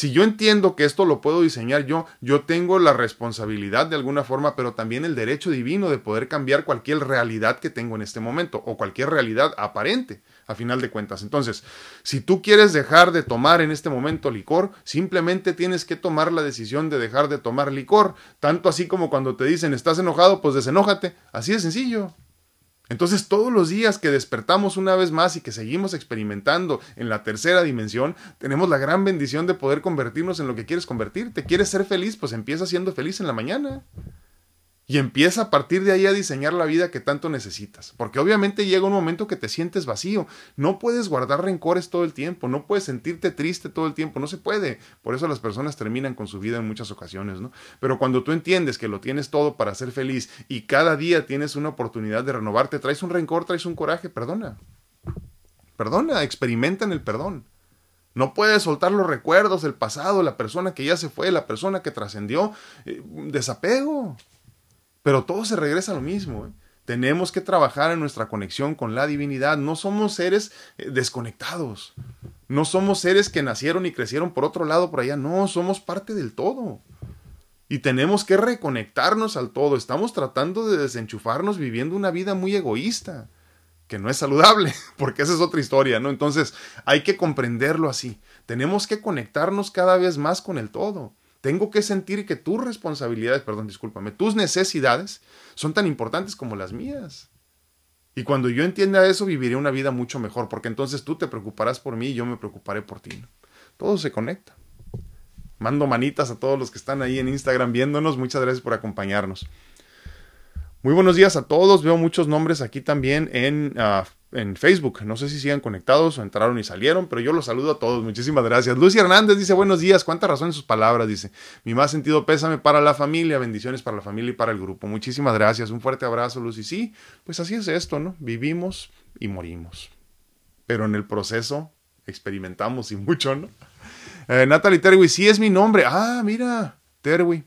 Speaker 1: si yo entiendo que esto lo puedo diseñar yo, yo tengo la responsabilidad de alguna forma, pero también el derecho divino de poder cambiar cualquier realidad que tengo en este momento o cualquier realidad aparente a final de cuentas. Entonces, si tú quieres dejar de tomar en este momento licor, simplemente tienes que tomar la decisión de dejar de tomar licor, tanto así como cuando te dicen estás enojado, pues desenójate, así de sencillo. Entonces todos los días que despertamos una vez más y que seguimos experimentando en la tercera dimensión, tenemos la gran bendición de poder convertirnos en lo que quieres convertirte. ¿Quieres ser feliz? Pues empieza siendo feliz en la mañana. Y empieza a partir de ahí a diseñar la vida que tanto necesitas. Porque obviamente llega un momento que te sientes vacío. No puedes guardar rencores todo el tiempo. No puedes sentirte triste todo el tiempo. No se puede. Por eso las personas terminan con su vida en muchas ocasiones, ¿no? Pero cuando tú entiendes que lo tienes todo para ser feliz y cada día tienes una oportunidad de renovarte, traes un rencor, traes un coraje, perdona. Perdona, experimenta en el perdón. No puedes soltar los recuerdos del pasado, la persona que ya se fue, la persona que trascendió. Eh, desapego. Pero todo se regresa a lo mismo. ¿eh? Tenemos que trabajar en nuestra conexión con la divinidad. No somos seres eh, desconectados. No somos seres que nacieron y crecieron por otro lado, por allá. No, somos parte del todo. Y tenemos que reconectarnos al todo. Estamos tratando de desenchufarnos viviendo una vida muy egoísta, que no es saludable, porque esa es otra historia, ¿no? Entonces hay que comprenderlo así. Tenemos que conectarnos cada vez más con el todo. Tengo que sentir que tus responsabilidades, perdón, discúlpame, tus necesidades son tan importantes como las mías. Y cuando yo entienda eso, viviré una vida mucho mejor, porque entonces tú te preocuparás por mí y yo me preocuparé por ti. Todo se conecta. Mando manitas a todos los que están ahí en Instagram viéndonos. Muchas gracias por acompañarnos. Muy buenos días a todos. Veo muchos nombres aquí también en uh, en Facebook. No sé si sigan conectados o entraron y salieron, pero yo los saludo a todos. Muchísimas gracias. Lucy Hernández dice buenos días. Cuánta razón en sus palabras. Dice mi más sentido pésame para la familia. Bendiciones para la familia y para el grupo. Muchísimas gracias. Un fuerte abrazo, Lucy. Sí, pues así es esto, ¿no? Vivimos y morimos. Pero en el proceso experimentamos y mucho, ¿no? Eh, Natalie Terwi, sí es mi nombre. Ah, mira, Terwi.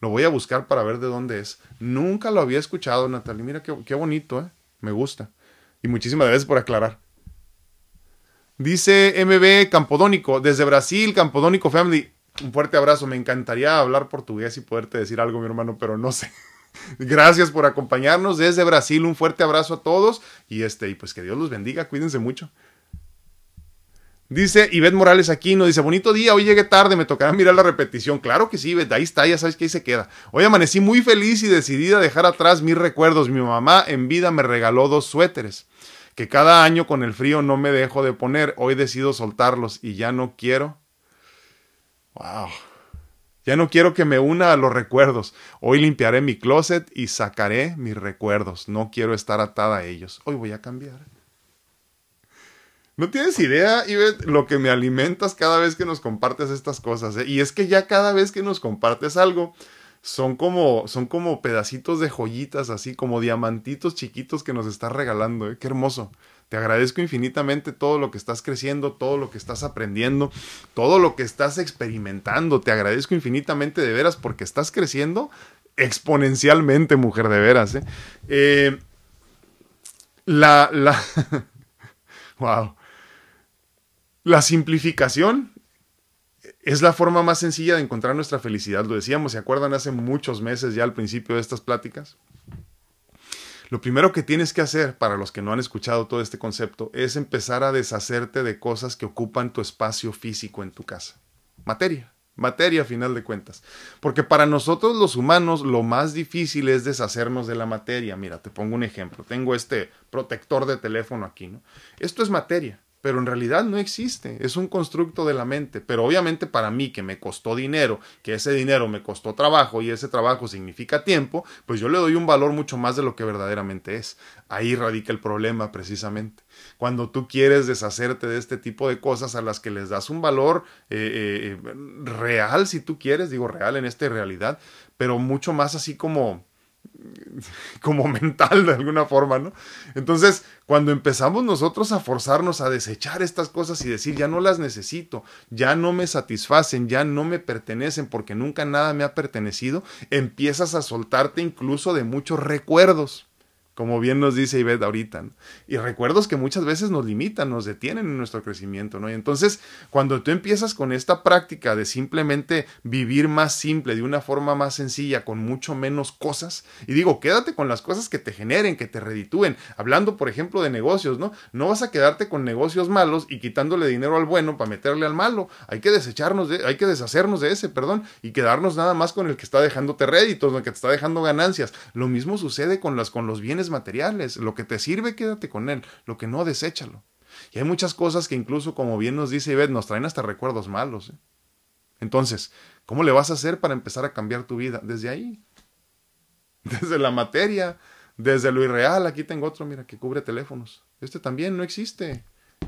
Speaker 1: Lo voy a buscar para ver de dónde es. Nunca lo había escuchado, Natalie. Mira qué, qué bonito, ¿eh? Me gusta. Y muchísimas gracias por aclarar. Dice MB Campodónico, desde Brasil, Campodónico Family. Un fuerte abrazo. Me encantaría hablar portugués y poderte decir algo, mi hermano, pero no sé. Gracias por acompañarnos desde Brasil. Un fuerte abrazo a todos. Y este, y pues que Dios los bendiga. Cuídense mucho. Dice Ivette Morales Aquino, dice, bonito día, hoy llegué tarde, me tocará mirar la repetición. Claro que sí, Ivette, ahí está, ya sabes que ahí se queda. Hoy amanecí muy feliz y decidida a dejar atrás mis recuerdos. Mi mamá en vida me regaló dos suéteres que cada año con el frío no me dejo de poner. Hoy decido soltarlos y ya no quiero. Wow. Ya no quiero que me una a los recuerdos. Hoy limpiaré mi closet y sacaré mis recuerdos. No quiero estar atada a ellos. Hoy voy a cambiar. No tienes idea, Ivette, lo que me alimentas cada vez que nos compartes estas cosas. ¿eh? Y es que ya cada vez que nos compartes algo, son como, son como pedacitos de joyitas, así como diamantitos chiquitos que nos estás regalando. ¿eh? Qué hermoso. Te agradezco infinitamente todo lo que estás creciendo, todo lo que estás aprendiendo, todo lo que estás experimentando. Te agradezco infinitamente de veras porque estás creciendo exponencialmente, mujer de veras. ¿eh? Eh, la, la, wow. La simplificación es la forma más sencilla de encontrar nuestra felicidad. Lo decíamos, ¿se acuerdan hace muchos meses ya al principio de estas pláticas? Lo primero que tienes que hacer, para los que no han escuchado todo este concepto, es empezar a deshacerte de cosas que ocupan tu espacio físico en tu casa. Materia, materia a final de cuentas. Porque para nosotros los humanos lo más difícil es deshacernos de la materia. Mira, te pongo un ejemplo. Tengo este protector de teléfono aquí, ¿no? Esto es materia pero en realidad no existe, es un constructo de la mente, pero obviamente para mí que me costó dinero, que ese dinero me costó trabajo y ese trabajo significa tiempo, pues yo le doy un valor mucho más de lo que verdaderamente es. Ahí radica el problema precisamente. Cuando tú quieres deshacerte de este tipo de cosas a las que les das un valor eh, eh, real, si tú quieres, digo real en esta realidad, pero mucho más así como como mental de alguna forma, ¿no? Entonces, cuando empezamos nosotros a forzarnos a desechar estas cosas y decir, ya no las necesito, ya no me satisfacen, ya no me pertenecen porque nunca nada me ha pertenecido, empiezas a soltarte incluso de muchos recuerdos como bien nos dice Ivette ahorita. Y recuerdos que muchas veces nos limitan, nos detienen en nuestro crecimiento, ¿no? Y entonces, cuando tú empiezas con esta práctica de simplemente vivir más simple, de una forma más sencilla, con mucho menos cosas, y digo, quédate con las cosas que te generen, que te reditúen. Hablando, por ejemplo, de negocios, ¿no? No vas a quedarte con negocios malos y quitándole dinero al bueno para meterle al malo. Hay que desecharnos de, hay que deshacernos de ese, perdón, y quedarnos nada más con el que está dejándote réditos, el que te está dejando ganancias. Lo mismo sucede con las, con los bienes materiales. Lo que te sirve, quédate con él. Lo que no, deséchalo. Y hay muchas cosas que incluso, como bien nos dice Ivette, nos traen hasta recuerdos malos. ¿eh? Entonces, ¿cómo le vas a hacer para empezar a cambiar tu vida? Desde ahí. Desde la materia, desde lo irreal. Aquí tengo otro, mira, que cubre teléfonos. Este también no existe.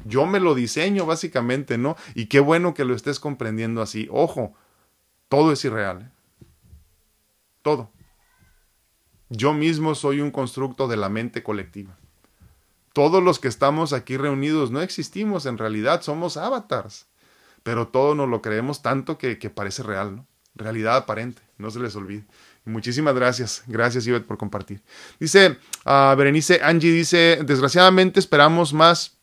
Speaker 1: Yo me lo diseño, básicamente, ¿no? Y qué bueno que lo estés comprendiendo así. Ojo, todo es irreal. ¿eh? Todo. Yo mismo soy un constructo de la mente colectiva. Todos los que estamos aquí reunidos no existimos en realidad, somos avatars. Pero todo nos lo creemos tanto que, parece real, ¿no? Realidad aparente, no se les olvide. Muchísimas gracias. Gracias, Ivette, por compartir. Dice uh, Berenice Angie, dice, desgraciadamente esperamos más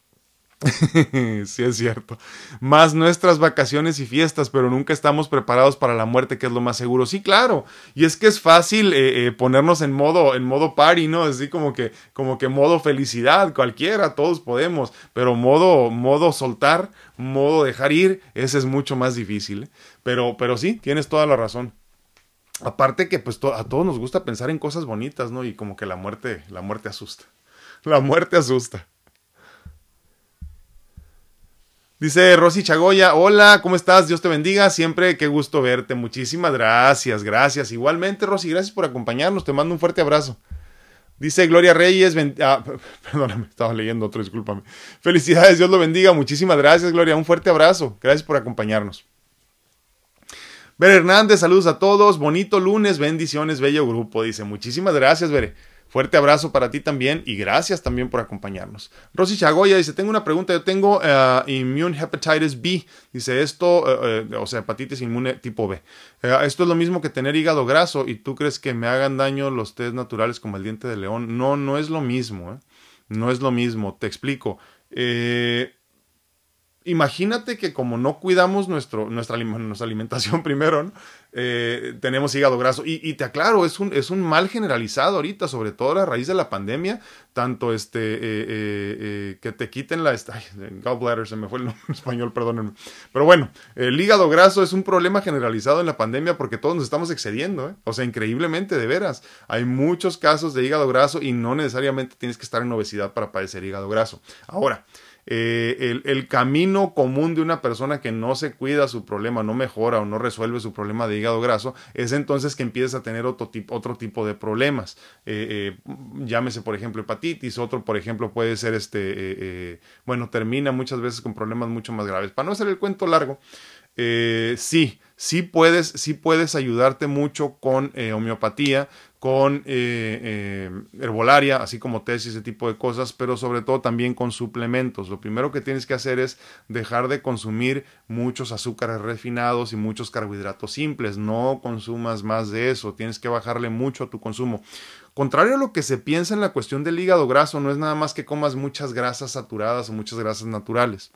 Speaker 1: sí, es cierto. Más nuestras vacaciones y fiestas, pero nunca estamos preparados para la muerte, que es lo más seguro. Sí, claro. Y es que es fácil eh, eh, ponernos en modo, en modo party, ¿no? Así como que, como que modo felicidad, cualquiera, todos podemos. Pero modo, modo soltar, modo dejar ir, ese es mucho más difícil. ¿eh? Pero, pero sí, tienes toda la razón. Aparte que pues a todos nos gusta pensar en cosas bonitas, ¿no? Y como que la muerte, la muerte asusta. La muerte asusta. Dice Rosy Chagoya, hola, ¿cómo estás? Dios te bendiga, siempre qué gusto verte. Muchísimas gracias, gracias. Igualmente, Rosy, gracias por acompañarnos, te mando un fuerte abrazo. Dice Gloria Reyes, ah, perdóname, estaba leyendo otro, discúlpame. Felicidades, Dios lo bendiga, muchísimas gracias, Gloria, un fuerte abrazo, gracias por acompañarnos. Ver Hernández, saludos a todos, bonito lunes, bendiciones, bello grupo, dice, muchísimas gracias, Bere. Fuerte abrazo para ti también y gracias también por acompañarnos. Rosy Chagoya dice, tengo una pregunta, yo tengo uh, immune hepatitis B, dice esto, uh, uh, o sea, hepatitis inmune tipo B. esto es lo mismo que tener hígado graso y tú crees que me hagan daño los test naturales como el diente de león. No, no es lo mismo, no es lo mismo, te explico. Eh, imagínate que como no cuidamos nuestro, nuestra, nuestra alimentación primero, eh, tenemos hígado graso. Y, te aclaro, es un, es un mal generalizado ahorita, sobre todo a raíz de la pandemia, tanto este, eh, eh, que te quiten la... Ay, gallbladder, se me fue el nombre en español, perdónenme. Pero bueno, el hígado graso es un problema generalizado en la pandemia porque todos nos estamos excediendo, o sea, increíblemente, de veras. Hay muchos casos de hígado graso y no necesariamente tienes que estar en obesidad para padecer hígado graso. Ahora, eh, el, camino común de una persona que no se cuida su problema, no mejora o no resuelve su problema de hígado graso, es entonces que empieza a tener otro tipo, otro tipo de problemas. Eh, eh, llámese, por ejemplo, hepatitis, otro, por ejemplo, puede ser este, bueno, termina muchas veces con problemas mucho más graves. Para no hacer el cuento largo, sí, sí puedes, sí puedes ayudarte mucho con homeopatía, con eh, eh, herbolaria, así como tesis, ese tipo de cosas, pero sobre todo también con suplementos. Lo primero que tienes que hacer es dejar de consumir muchos azúcares refinados y muchos carbohidratos simples. No consumas más de eso, tienes que bajarle mucho a tu consumo. Contrario a lo que se piensa en la cuestión del hígado graso, no es nada más que comas muchas grasas saturadas o muchas grasas naturales.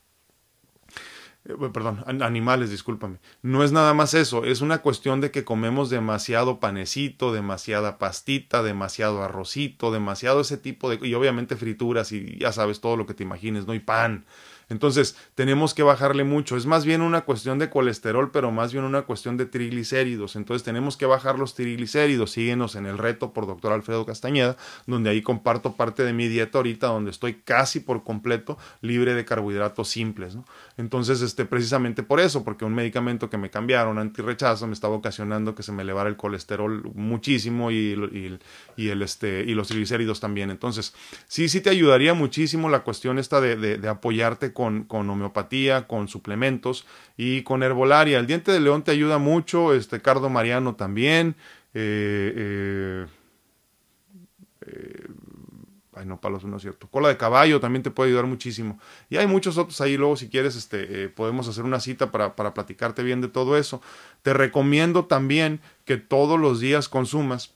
Speaker 1: Eh, perdón, animales, discúlpame. No es nada más eso, es una cuestión de que comemos demasiado panecito, demasiada pastita, demasiado arrocito, demasiado ese tipo de... y obviamente frituras y ya sabes todo lo que te imagines, ¿no? Y pan. Entonces, tenemos que bajarle mucho. Es más bien una cuestión de colesterol, pero más bien una cuestión de triglicéridos. Entonces, tenemos que bajar los triglicéridos. Síguenos en el reto por doctor Alfredo Castañeda, donde ahí comparto parte de mi dieta ahorita, donde estoy casi por completo libre de carbohidratos simples. Entonces, este, precisamente por eso, porque un medicamento que me cambiaron, antirrechazo, me estaba ocasionando que se me elevara el colesterol muchísimo y, y, el, este, y los triglicéridos también. Entonces, sí, sí te ayudaría muchísimo la cuestión esta de, de apoyarte con, con, homeopatía, con suplementos y con herbolaria. El diente de león te ayuda mucho, este cardo mariano también. Eh, eh, eh, ay, no, palos no es cierto. Cola de caballo también te puede ayudar muchísimo. Y hay muchos otros ahí. Luego, si quieres, este, podemos hacer una cita para, para platicarte bien de todo eso. Te recomiendo también que todos los días consumas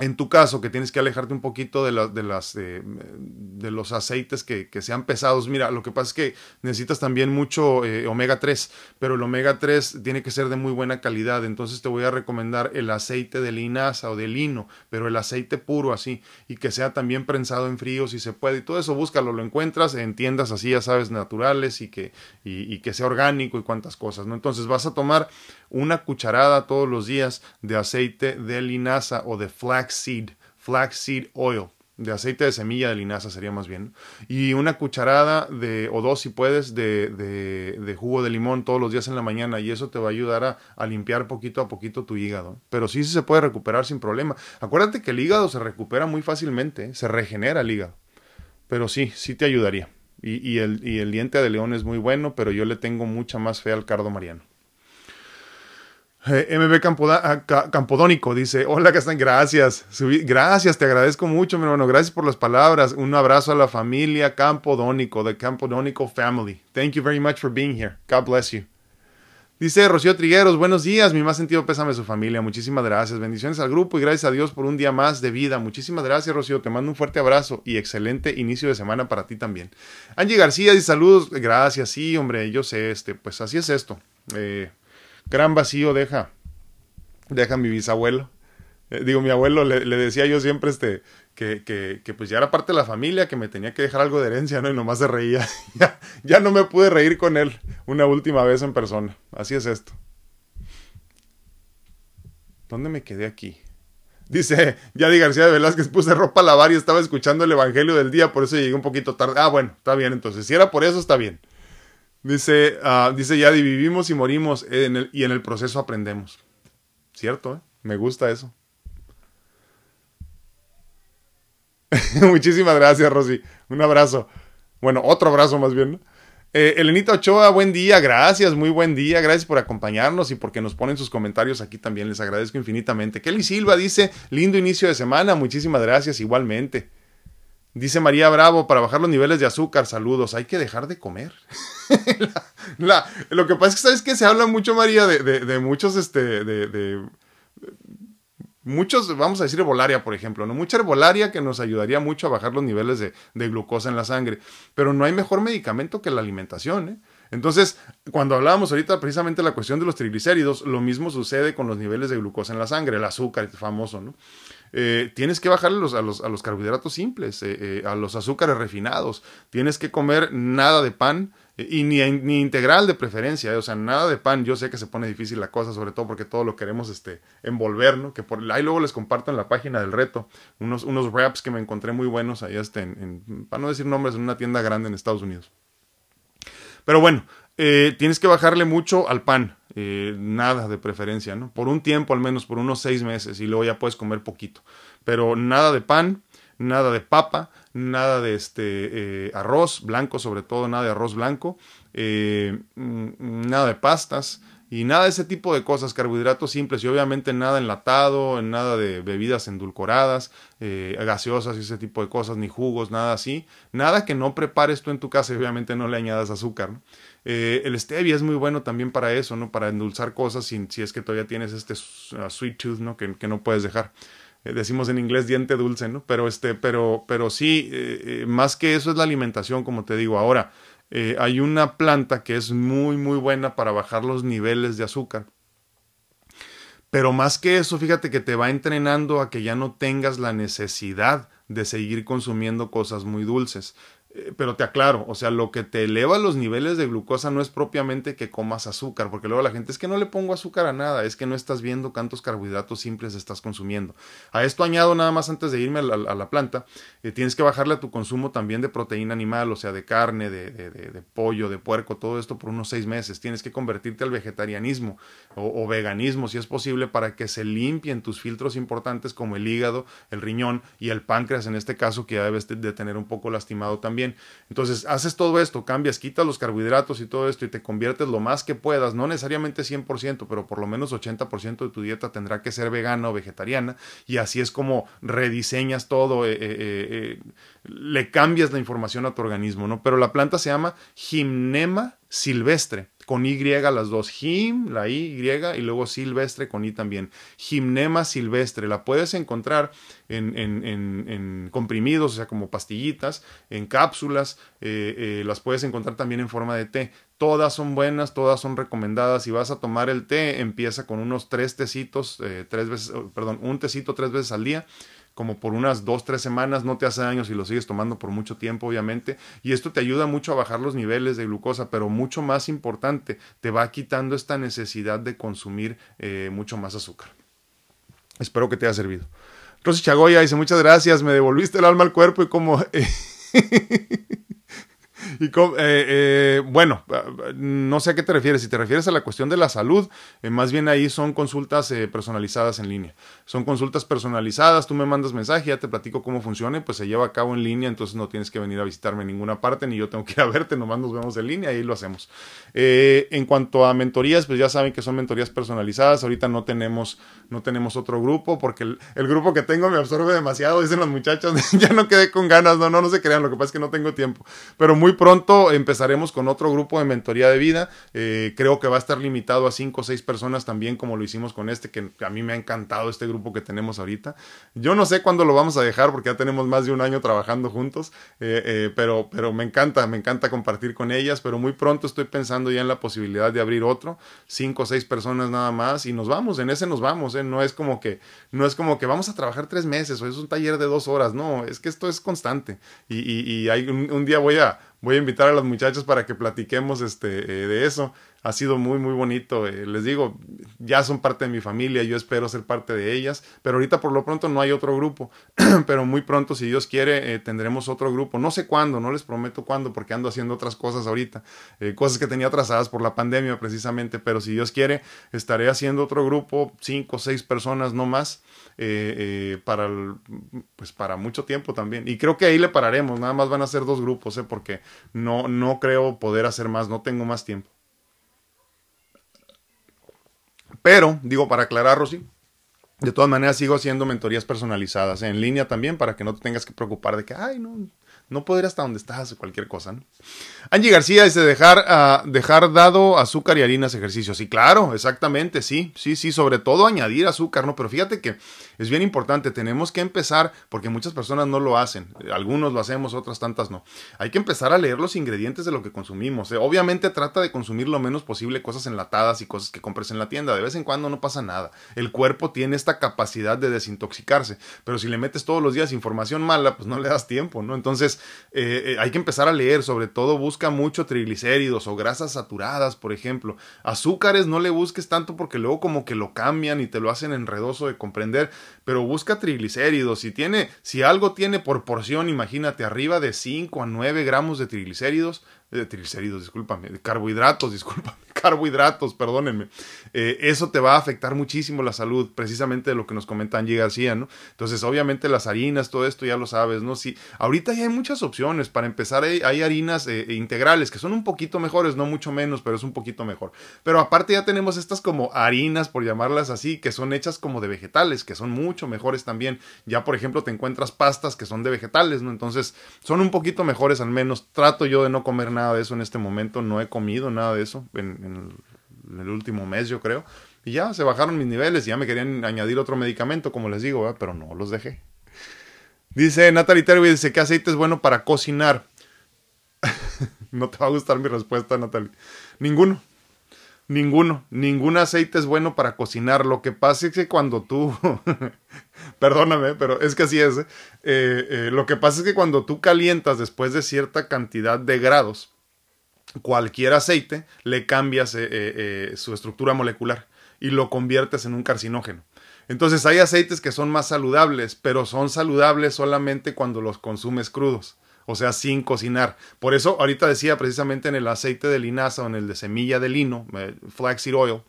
Speaker 1: en tu caso, que tienes que alejarte un poquito de, las, eh, de los aceites que, que, sean pesados, mira, lo que pasa es que necesitas también mucho eh, omega 3, pero el omega 3 tiene que ser de muy buena calidad, entonces te voy a recomendar el aceite de linaza o de lino, pero el aceite puro así, y que sea también prensado en frío si se puede, y todo eso búscalo, lo encuentras en tiendas así, ya sabes, naturales y que, y que sea orgánico y cuantas cosas, ¿no? Entonces vas a tomar una cucharada todos los días de aceite de linaza o de flaxseed, flaxseed oil. de aceite de semilla de linaza sería más bien, y una cucharada de, o dos si puedes, de, de, jugo de limón todos los días en la mañana, y eso te va a ayudar a, a, limpiar poquito a poquito tu hígado. Pero sí, sí se puede recuperar sin problema. Acuérdate que el hígado se recupera muy fácilmente, se regenera el hígado. Pero sí, sí te ayudaría. Y, y, el, y el diente de león es muy bueno, pero yo le tengo mucha más fe al cardo mariano. Eh, MB ah, Campodónico dice, hola están gracias, gracias, te agradezco mucho mi hermano, gracias por las palabras, un abrazo a la familia Campodónico, the Campodónico family, thank you very much for being here, God bless you. Dice Rocío Trigueros, buenos días, mi más sentido pésame a su familia, muchísimas gracias, bendiciones al grupo y gracias a Dios por un día más de vida, muchísimas gracias Rocío, te mando un fuerte abrazo y excelente inicio de semana para ti también. Angie García dice saludos, gracias, sí hombre, yo sé, este, pues así es esto. Eh, gran vacío deja, deja mi bisabuelo. Eh, digo, mi abuelo le, decía yo siempre este, que, que, pues ya era parte de la familia, que me tenía que dejar algo de herencia, ¿no? Y nomás se reía. ya, ya no me pude reír con él una última vez en persona. Así es esto. ¿Dónde me quedé aquí? Dice Yadi García de Velázquez, puse ropa a lavar y estaba escuchando el Evangelio del día, por eso llegué un poquito tarde. Ah, bueno, está bien, entonces, si era por eso, está bien. Dice, uh, dice Yadi, vivimos y morimos el, y en el proceso aprendemos. Cierto, ¿eh? Me gusta eso. Muchísimas gracias, Rosy. Un abrazo. Bueno, otro abrazo más bien. Eh, Elenita Ochoa, buen día, gracias, muy buen día, gracias por acompañarnos y porque nos ponen sus comentarios aquí también, les agradezco infinitamente. Kelly Silva dice, lindo inicio de semana, muchísimas gracias igualmente. Dice María Bravo, para bajar los niveles de azúcar, saludos, hay que dejar de comer. lo que pasa es que, ¿sabes que Se habla mucho, María, de, muchos, este, de, de, muchos, vamos a decir herbolaria, por ejemplo, ¿no? Mucha herbolaria que nos ayudaría mucho a bajar los niveles de, de glucosa en la sangre, pero no hay mejor medicamento que la alimentación, ¿eh? Entonces, cuando hablábamos ahorita precisamente de la cuestión de los triglicéridos, lo mismo sucede con los niveles de glucosa en la sangre, el azúcar, famoso, ¿no? Eh, tienes que bajarle los, a, los, a, los, carbohidratos simples, eh, eh, a los azúcares refinados. Tienes que comer nada de pan y ni, ni, integral de preferencia, o sea, nada de pan. Yo sé que se pone difícil la cosa, sobre todo porque todo lo queremos este, envolver, ¿no? Que por ahí luego les comparto en la página del reto unos, unos wraps que me encontré muy buenos ahí, este, en, para no decir nombres, en una tienda grande en Estados Unidos. Pero bueno, tienes que bajarle mucho al pan. Eh, nada de preferencia, ¿no? Por un tiempo, al menos por unos seis meses, y luego ya puedes comer poquito. Pero nada de pan, nada de papa, nada de este eh, arroz blanco, sobre todo nada de arroz blanco, eh, mm, nada de pastas y nada de ese tipo de cosas, carbohidratos simples y obviamente nada enlatado, nada de bebidas endulcoradas, gaseosas y ese tipo de cosas, ni jugos, nada así, nada que no prepares tú en tu casa y obviamente no le añadas azúcar. ¿no? Eh, el stevia es muy bueno también para eso, ¿no? Para endulzar cosas si, si es que todavía tienes este uh, sweet tooth, ¿no? Que, que no puedes dejar. Eh, decimos en inglés diente dulce, ¿no? Pero, este, pero, pero sí, eh, más que eso es la alimentación, como te digo. Ahora, hay una planta que es muy, muy buena para bajar los niveles de azúcar. Pero más que eso, fíjate que te va entrenando a que ya no tengas la necesidad de seguir consumiendo cosas muy dulces. Eh, pero te aclaro, o sea, lo que te eleva los niveles de glucosa no es propiamente que comas azúcar, porque luego la gente es que no le pongo azúcar a nada, es que no estás viendo cuántos carbohidratos simples estás consumiendo. A esto añado nada más antes de irme a la, planta, eh, tienes que bajarle a tu consumo también de proteína animal, o sea, de carne, de, de, pollo, de puerco, todo esto por unos seis meses. Tienes que convertirte al vegetarianismo o, o veganismo, si es posible, para que se limpien tus filtros importantes como el hígado, el riñón y el páncreas en este caso, que ya debes de tener un poco lastimado también entonces, haces todo esto, cambias, quitas los carbohidratos y todo esto y te conviertes lo más que puedas, no necesariamente 100%, pero por lo menos 80% de tu dieta tendrá que ser vegana o vegetariana y así es como rediseñas todo, eh, eh, eh, le cambias la información a tu organismo, ¿no? Pero la planta se llama Gimnema silvestre con Y las dos, Gim, la Y, y luego silvestre con I también. Gimnema silvestre, la puedes encontrar en, en, en, comprimidos, o sea, como pastillitas, en cápsulas, eh, eh, las puedes encontrar también en forma de té. Todas son buenas, todas son recomendadas. Si vas a tomar el té, empieza con unos tres tecitos, eh, tres veces, perdón, un tecito tres veces al día como por unas dos, tres semanas, no te hace daño si lo sigues tomando por mucho tiempo, obviamente, y esto te ayuda mucho a bajar los niveles de glucosa, pero mucho más importante, te va quitando esta necesidad de consumir eh, mucho más azúcar. Espero que te haya servido. Rosy Chagoya dice, muchas gracias, me devolviste el alma al cuerpo y como... Y eh, eh, bueno, no sé a qué te refieres. Si te refieres a la cuestión de la salud, eh, más bien ahí son consultas personalizadas en línea. Son consultas personalizadas, tú me mandas mensaje, ya te platico cómo funciona, pues se lleva a cabo en línea, entonces no tienes que venir a visitarme en ninguna parte, ni yo tengo que ir a verte, nomás nos vemos en línea y ahí lo hacemos. en cuanto a mentorías, pues ya saben que son mentorías personalizadas. Ahorita no tenemos, no tenemos otro grupo, porque el, el grupo que tengo me absorbe demasiado, dicen los muchachos, ya no quedé con ganas, no, no, no se crean, lo que pasa es que no tengo tiempo. Pero muy pronto empezaremos con otro grupo de mentoría de vida. Eh, creo que va a estar limitado a cinco o seis personas también, como lo hicimos con este, que a mí me ha encantado este grupo que tenemos ahorita. Yo no sé cuándo lo vamos a dejar porque ya tenemos más de un año trabajando juntos, eh, eh, pero, pero me encanta, me encanta compartir con ellas, pero muy pronto estoy pensando ya en la posibilidad de abrir otro, cinco o seis personas nada más, y nos vamos, en ese nos vamos, no es como que, no es como que vamos a trabajar tres meses o es un taller de dos horas, no, es que esto es constante y, y, hay un día voy a, voy a invitar a los muchachos para que platiquemos este, eh, de eso. Ha sido muy, muy bonito. Eh, les digo, ya son parte de mi familia, yo espero ser parte de ellas, pero ahorita por lo pronto no hay otro grupo, pero muy pronto, si Dios quiere, eh, tendremos otro grupo. No sé cuándo, no les prometo cuándo, porque ando haciendo otras cosas ahorita, cosas que tenía atrasadas por la pandemia precisamente, pero si Dios quiere, estaré haciendo otro grupo, cinco o seis personas, no más. para pues para mucho tiempo también y creo que ahí le pararemos nada más van a ser dos grupos ¿eh? porque no, no creo poder hacer más, no tengo más tiempo. Pero, digo, para aclarar, Rosy, de todas maneras sigo haciendo mentorías personalizadas en línea también para que no te tengas que preocupar de que, ay, no, no puedo ir hasta donde estás o cualquier cosa. Angie García dice dejar, uh, dejar dado azúcar y harinas ejercicios. Sí, claro, exactamente, sí, sí, sí, sobre todo añadir azúcar, ¿no? Pero fíjate que es bien importante, tenemos que empezar, porque muchas personas no lo hacen, algunos lo hacemos, otras tantas no. Hay que empezar a leer los ingredientes de lo que consumimos. ¿eh? Obviamente trata de consumir lo menos posible cosas enlatadas y cosas que compres en la tienda. De vez en cuando no pasa nada. El cuerpo tiene esta capacidad de desintoxicarse, pero si le metes todos los días información mala, pues no le das tiempo, ¿no? Entonces, eh, eh, hay que empezar a leer, sobre todo busca mucho triglicéridos o grasas saturadas, por ejemplo. Azúcares no le busques tanto porque luego como que lo cambian y te lo hacen enredoso de comprender, pero busca triglicéridos. Si tiene, si algo tiene por porción, imagínate, arriba de 5 a 9 gramos de triglicéridos, de triglicéridos, discúlpame, de carbohidratos, discúlpame, carbohidratos, perdónenme. Eh, eso te va a afectar muchísimo la salud, precisamente de lo que nos comenta Angie García, ¿no? Entonces, obviamente las harinas, todo esto ya lo sabes, ¿no? Sí, ahorita ya hay muchas opciones. Para empezar, hay, harinas eh, integrales que son un poquito mejores, no mucho menos, pero es un poquito mejor. Pero aparte ya tenemos estas como harinas, por llamarlas así, que son hechas como de vegetales, que son mucho mejores también. Ya, por ejemplo, te encuentras pastas que son de vegetales, ¿no? Entonces, son un poquito mejores al menos. Trato yo de no comer nada nada de eso en este momento, no he comido nada de eso en, el, último mes, yo creo. Y ya se bajaron mis niveles y ya me querían añadir otro medicamento, como les digo, pero no los dejé. Dice Natalie Terry, dice, ¿qué aceite es bueno para cocinar? no te va a gustar mi respuesta, Natalie. Ninguno. Ninguno, ningún aceite es bueno para cocinar. Lo que pasa es que cuando tú, perdóname, pero es que así es, ¿eh? Eh, eh, lo que pasa es que cuando tú calientas después de cierta cantidad de grados, cualquier aceite le cambias su estructura molecular y lo conviertes en un carcinógeno. Entonces hay aceites que son más saludables, pero son saludables solamente cuando los consumes crudos o sea, sin cocinar. Por eso, ahorita decía precisamente en el aceite de linaza o en el de semilla de lino, eh, flaxseed oil,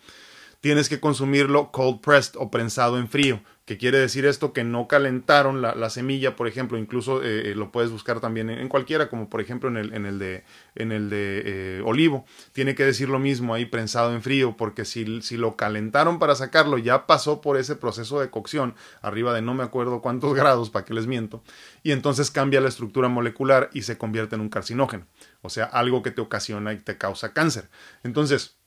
Speaker 1: tienes que consumirlo cold pressed o prensado en frío. ¿Qué quiere decir esto? Que no calentaron la, semilla, por ejemplo, incluso eh, eh, lo puedes buscar también en, cualquiera, como por ejemplo en el, en el de, en el de eh, olivo. Tiene que decir lo mismo ahí, prensado en frío, porque si, si lo calentaron para sacarlo, ya pasó por ese proceso de cocción, arriba de no me acuerdo cuántos grados, para que les miento, y entonces cambia la estructura molecular y se convierte en un carcinógeno, o sea, algo que te ocasiona y te causa cáncer. Entonces,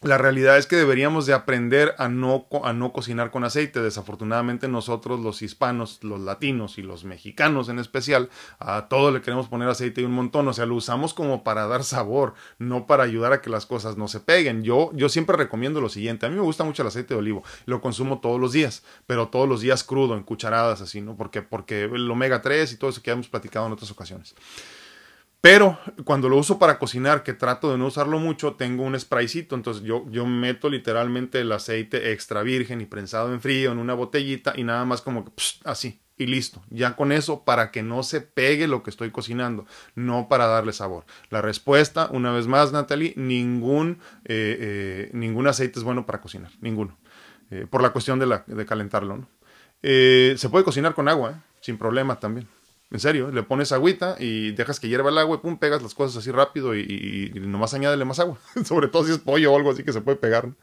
Speaker 1: la realidad es que deberíamos de aprender a no, a no cocinar con aceite. Desafortunadamente nosotros los hispanos, los latinos y los mexicanos en especial, a todo le queremos poner aceite y un montón. O sea, lo usamos como para dar sabor, no para ayudar a que las cosas no se peguen. Yo, yo siempre recomiendo lo siguiente. A mí me gusta mucho el aceite de olivo. Lo consumo todos los días, pero todos los días crudo, en cucharadas así, ¿no? Porque, porque el omega 3 y todo eso que hemos platicado en otras ocasiones. Pero cuando lo uso para cocinar, que trato de no usarlo mucho, tengo un spraycito. Entonces yo, yo meto literalmente el aceite extra virgen y prensado en frío en una botellita y nada más como que así y listo. Ya con eso para que no se pegue lo que estoy cocinando, no para darle sabor. La respuesta, una vez más, Natalie, ningún, eh, eh, ningún aceite es bueno para cocinar, ninguno. Eh, por la cuestión de, la, de calentarlo. ¿no? se puede cocinar con agua, sin problema también. En serio, le pones agüita y dejas que hierva el agua y pum, pegas las cosas así rápido y, nomás añádele más agua. Sobre todo si es pollo o algo así que se puede pegar. Um,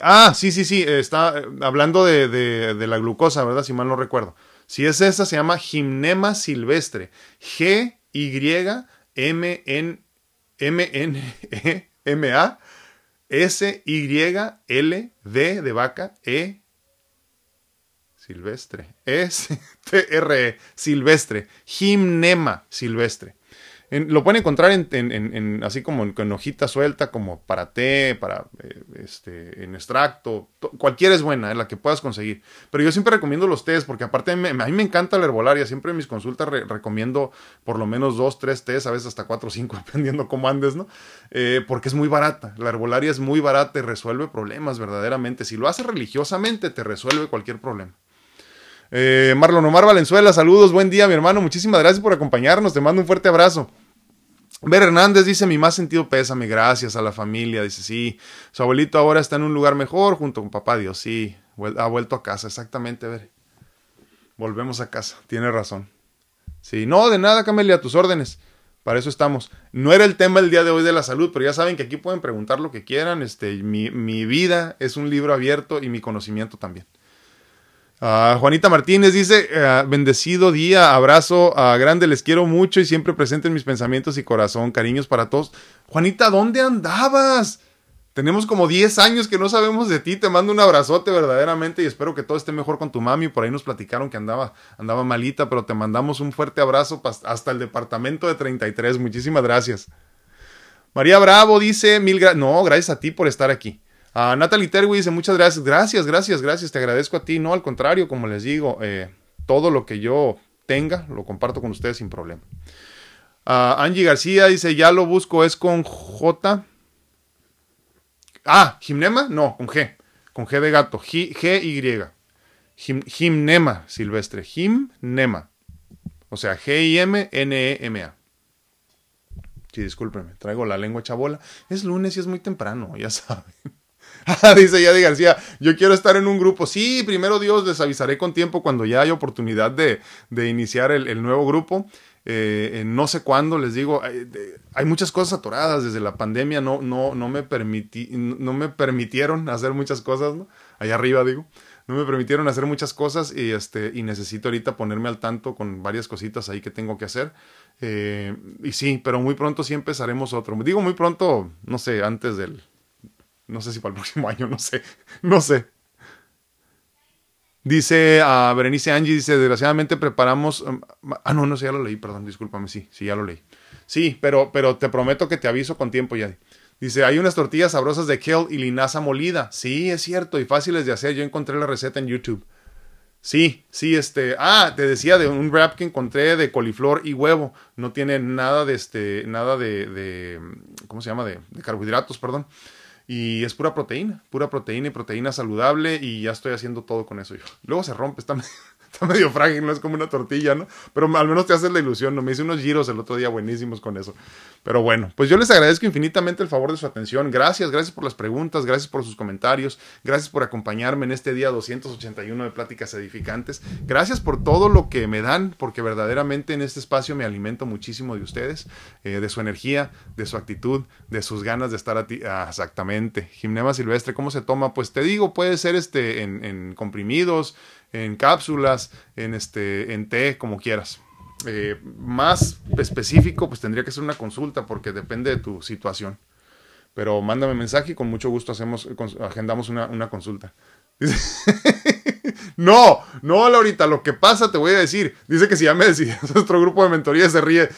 Speaker 1: Ah, sí, sí, sí. Está hablando de, la glucosa, ¿verdad? Si mal no recuerdo. Si es esa, se llama Gimnema silvestre. G-Y-M-N-M-N-E-M-A S-Y-L-D de vaca E silvestre. S-T-R-E, silvestre. Gimnema silvestre. lo pueden encontrar en, así como en, hojita suelta, como para té, para eh, este, en extracto. Cualquiera es buena, es la que puedas conseguir. Pero yo siempre recomiendo los tés, porque aparte a mí, me encanta la herbolaria. Siempre en mis consultas recomiendo por lo menos dos, tres tés, a veces hasta cuatro o cinco, dependiendo cómo andes, ¿no? Eh, porque es muy barata. La herbolaria es muy barata y resuelve problemas verdaderamente. Si lo haces religiosamente, te resuelve cualquier problema. Eh, Marlon Omar Valenzuela, saludos, buen día, mi hermano. Muchísimas gracias por acompañarnos. Te mando un fuerte abrazo. Ver Hernández dice: Mi más sentido pésame, gracias a la familia. Dice: Sí, su abuelito ahora está en un lugar mejor junto con papá Dios. Sí, ha vuelto a casa, exactamente, ver. Volvemos a casa, tiene razón. Sí, no, de nada, Camelia, a tus órdenes. Para eso estamos. No era el tema el día de hoy de la salud, pero ya saben que aquí pueden preguntar lo que quieran. Este, mi, mi vida es un libro abierto y mi conocimiento también. Ah, Juanita Martínez dice, eh, bendecido día, abrazo a grande, les quiero mucho y siempre presente en mis pensamientos y corazón, cariños para todos. Juanita, ¿dónde andabas? Tenemos como 10 años que no sabemos de ti, te mando un abrazote verdaderamente y espero que todo esté mejor con tu mami. Por ahí nos platicaron que andaba, andaba malita, pero te mandamos un fuerte abrazo hasta el departamento de 33. Muchísimas gracias. María Bravo dice, mil gracias. No, gracias a ti por estar aquí. A Natalie Terwi dice, muchas gracias, gracias, gracias, gracias, te agradezco a ti. No, al contrario, como les digo, eh, todo lo que yo tenga lo comparto con ustedes sin problema. Angie García dice, ya lo busco, es con J. Ah, Gimnema, no, con G, con G de gato, G, Y. Gimnema silvestre, Gimnema. O sea, G-I-M-N-E-M-A. Sí, discúlpenme, traigo la lengua chabola. Es lunes y es muy temprano, ya saben. Dice Yadi García, yo quiero estar en un grupo. Sí, primero Dios, les avisaré con tiempo cuando ya haya oportunidad de, iniciar el, nuevo grupo. Eh, no sé cuándo, les digo, hay, muchas cosas atoradas desde la pandemia, no, no, no, me, permití, no me permitieron hacer muchas cosas, ¿no? allá arriba digo, no me permitieron hacer muchas cosas y, este, y necesito ahorita ponerme al tanto con varias cositas ahí que tengo que hacer. Eh, y sí, pero muy pronto sí empezaremos otro. Digo muy pronto, no sé, antes del, no sé si para el próximo año, no sé. No sé. Dice a Berenice Angie, dice, desgraciadamente preparamos... Um, ah, no, no sé, ya lo leí, perdón, discúlpame, sí, sí, ya lo leí. Sí, pero, pero te prometo que te aviso con tiempo ya. Dice, hay unas tortillas sabrosas de kale y linaza molida. Sí, es cierto, y fáciles de hacer. Yo encontré la receta en YouTube. Sí, sí, este... Ah, te decía de un wrap que encontré de coliflor y huevo. No tiene nada de este... Nada de... de ¿Cómo se llama? De, de carbohidratos, perdón. Y es pura proteína, pura proteína y proteína saludable y ya estoy haciendo todo con eso yo. Luego se rompe, está está medio frágil, no es como una tortilla, ¿no? Pero al menos te haces la ilusión, ¿no? Me hice unos giros el otro día buenísimos con eso. Pero bueno, pues yo les agradezco infinitamente el favor de su atención. Gracias, gracias por las preguntas, gracias por sus comentarios, gracias por acompañarme en este día 281 de Pláticas Edificantes. Gracias por todo lo que me dan, porque verdaderamente en este espacio me alimento muchísimo de ustedes, eh, de su energía, de su actitud, de sus ganas de estar a ti. Ah, exactamente. Gimnema silvestre, ¿cómo se toma? Pues te digo, puede ser este en comprimidos, en cápsulas, en, este, en té, como quieras. Eh, más específico, pues tendría que ser una consulta porque depende de tu situación. Pero mándame mensaje y con mucho gusto hacemos, agendamos una, una consulta. no, no, Laurita, lo que pasa, te voy a decir. Dice que si ya me decidí, otro grupo de mentoría se ríe.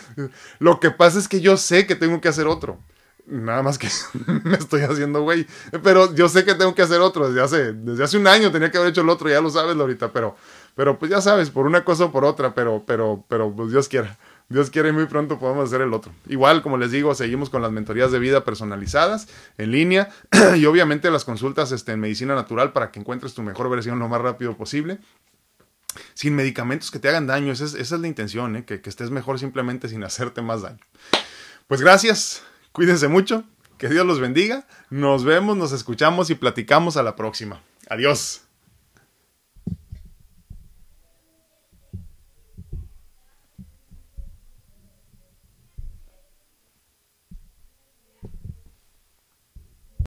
Speaker 1: Lo que pasa es que yo sé que tengo que hacer otro. Nada más que me estoy haciendo güey. Pero yo sé que tengo que hacer otro. Desde hace, desde hace un año tenía que haber hecho el otro, ya lo sabes, ahorita. Pero, pero pues ya sabes, por una cosa o por otra, pero, pero, pero pues Dios quiera. Dios quiere muy pronto podemos hacer el otro. Igual, como les digo, seguimos con las mentorías de vida personalizadas en línea y obviamente las consultas este, en medicina natural para que encuentres tu mejor versión lo más rápido posible. Sin medicamentos que te hagan daño, esa es, la intención, ¿eh? que, que estés mejor simplemente sin hacerte más daño. Pues gracias, cuídense mucho, que Dios los bendiga, nos vemos, nos escuchamos y platicamos a la próxima. Adiós.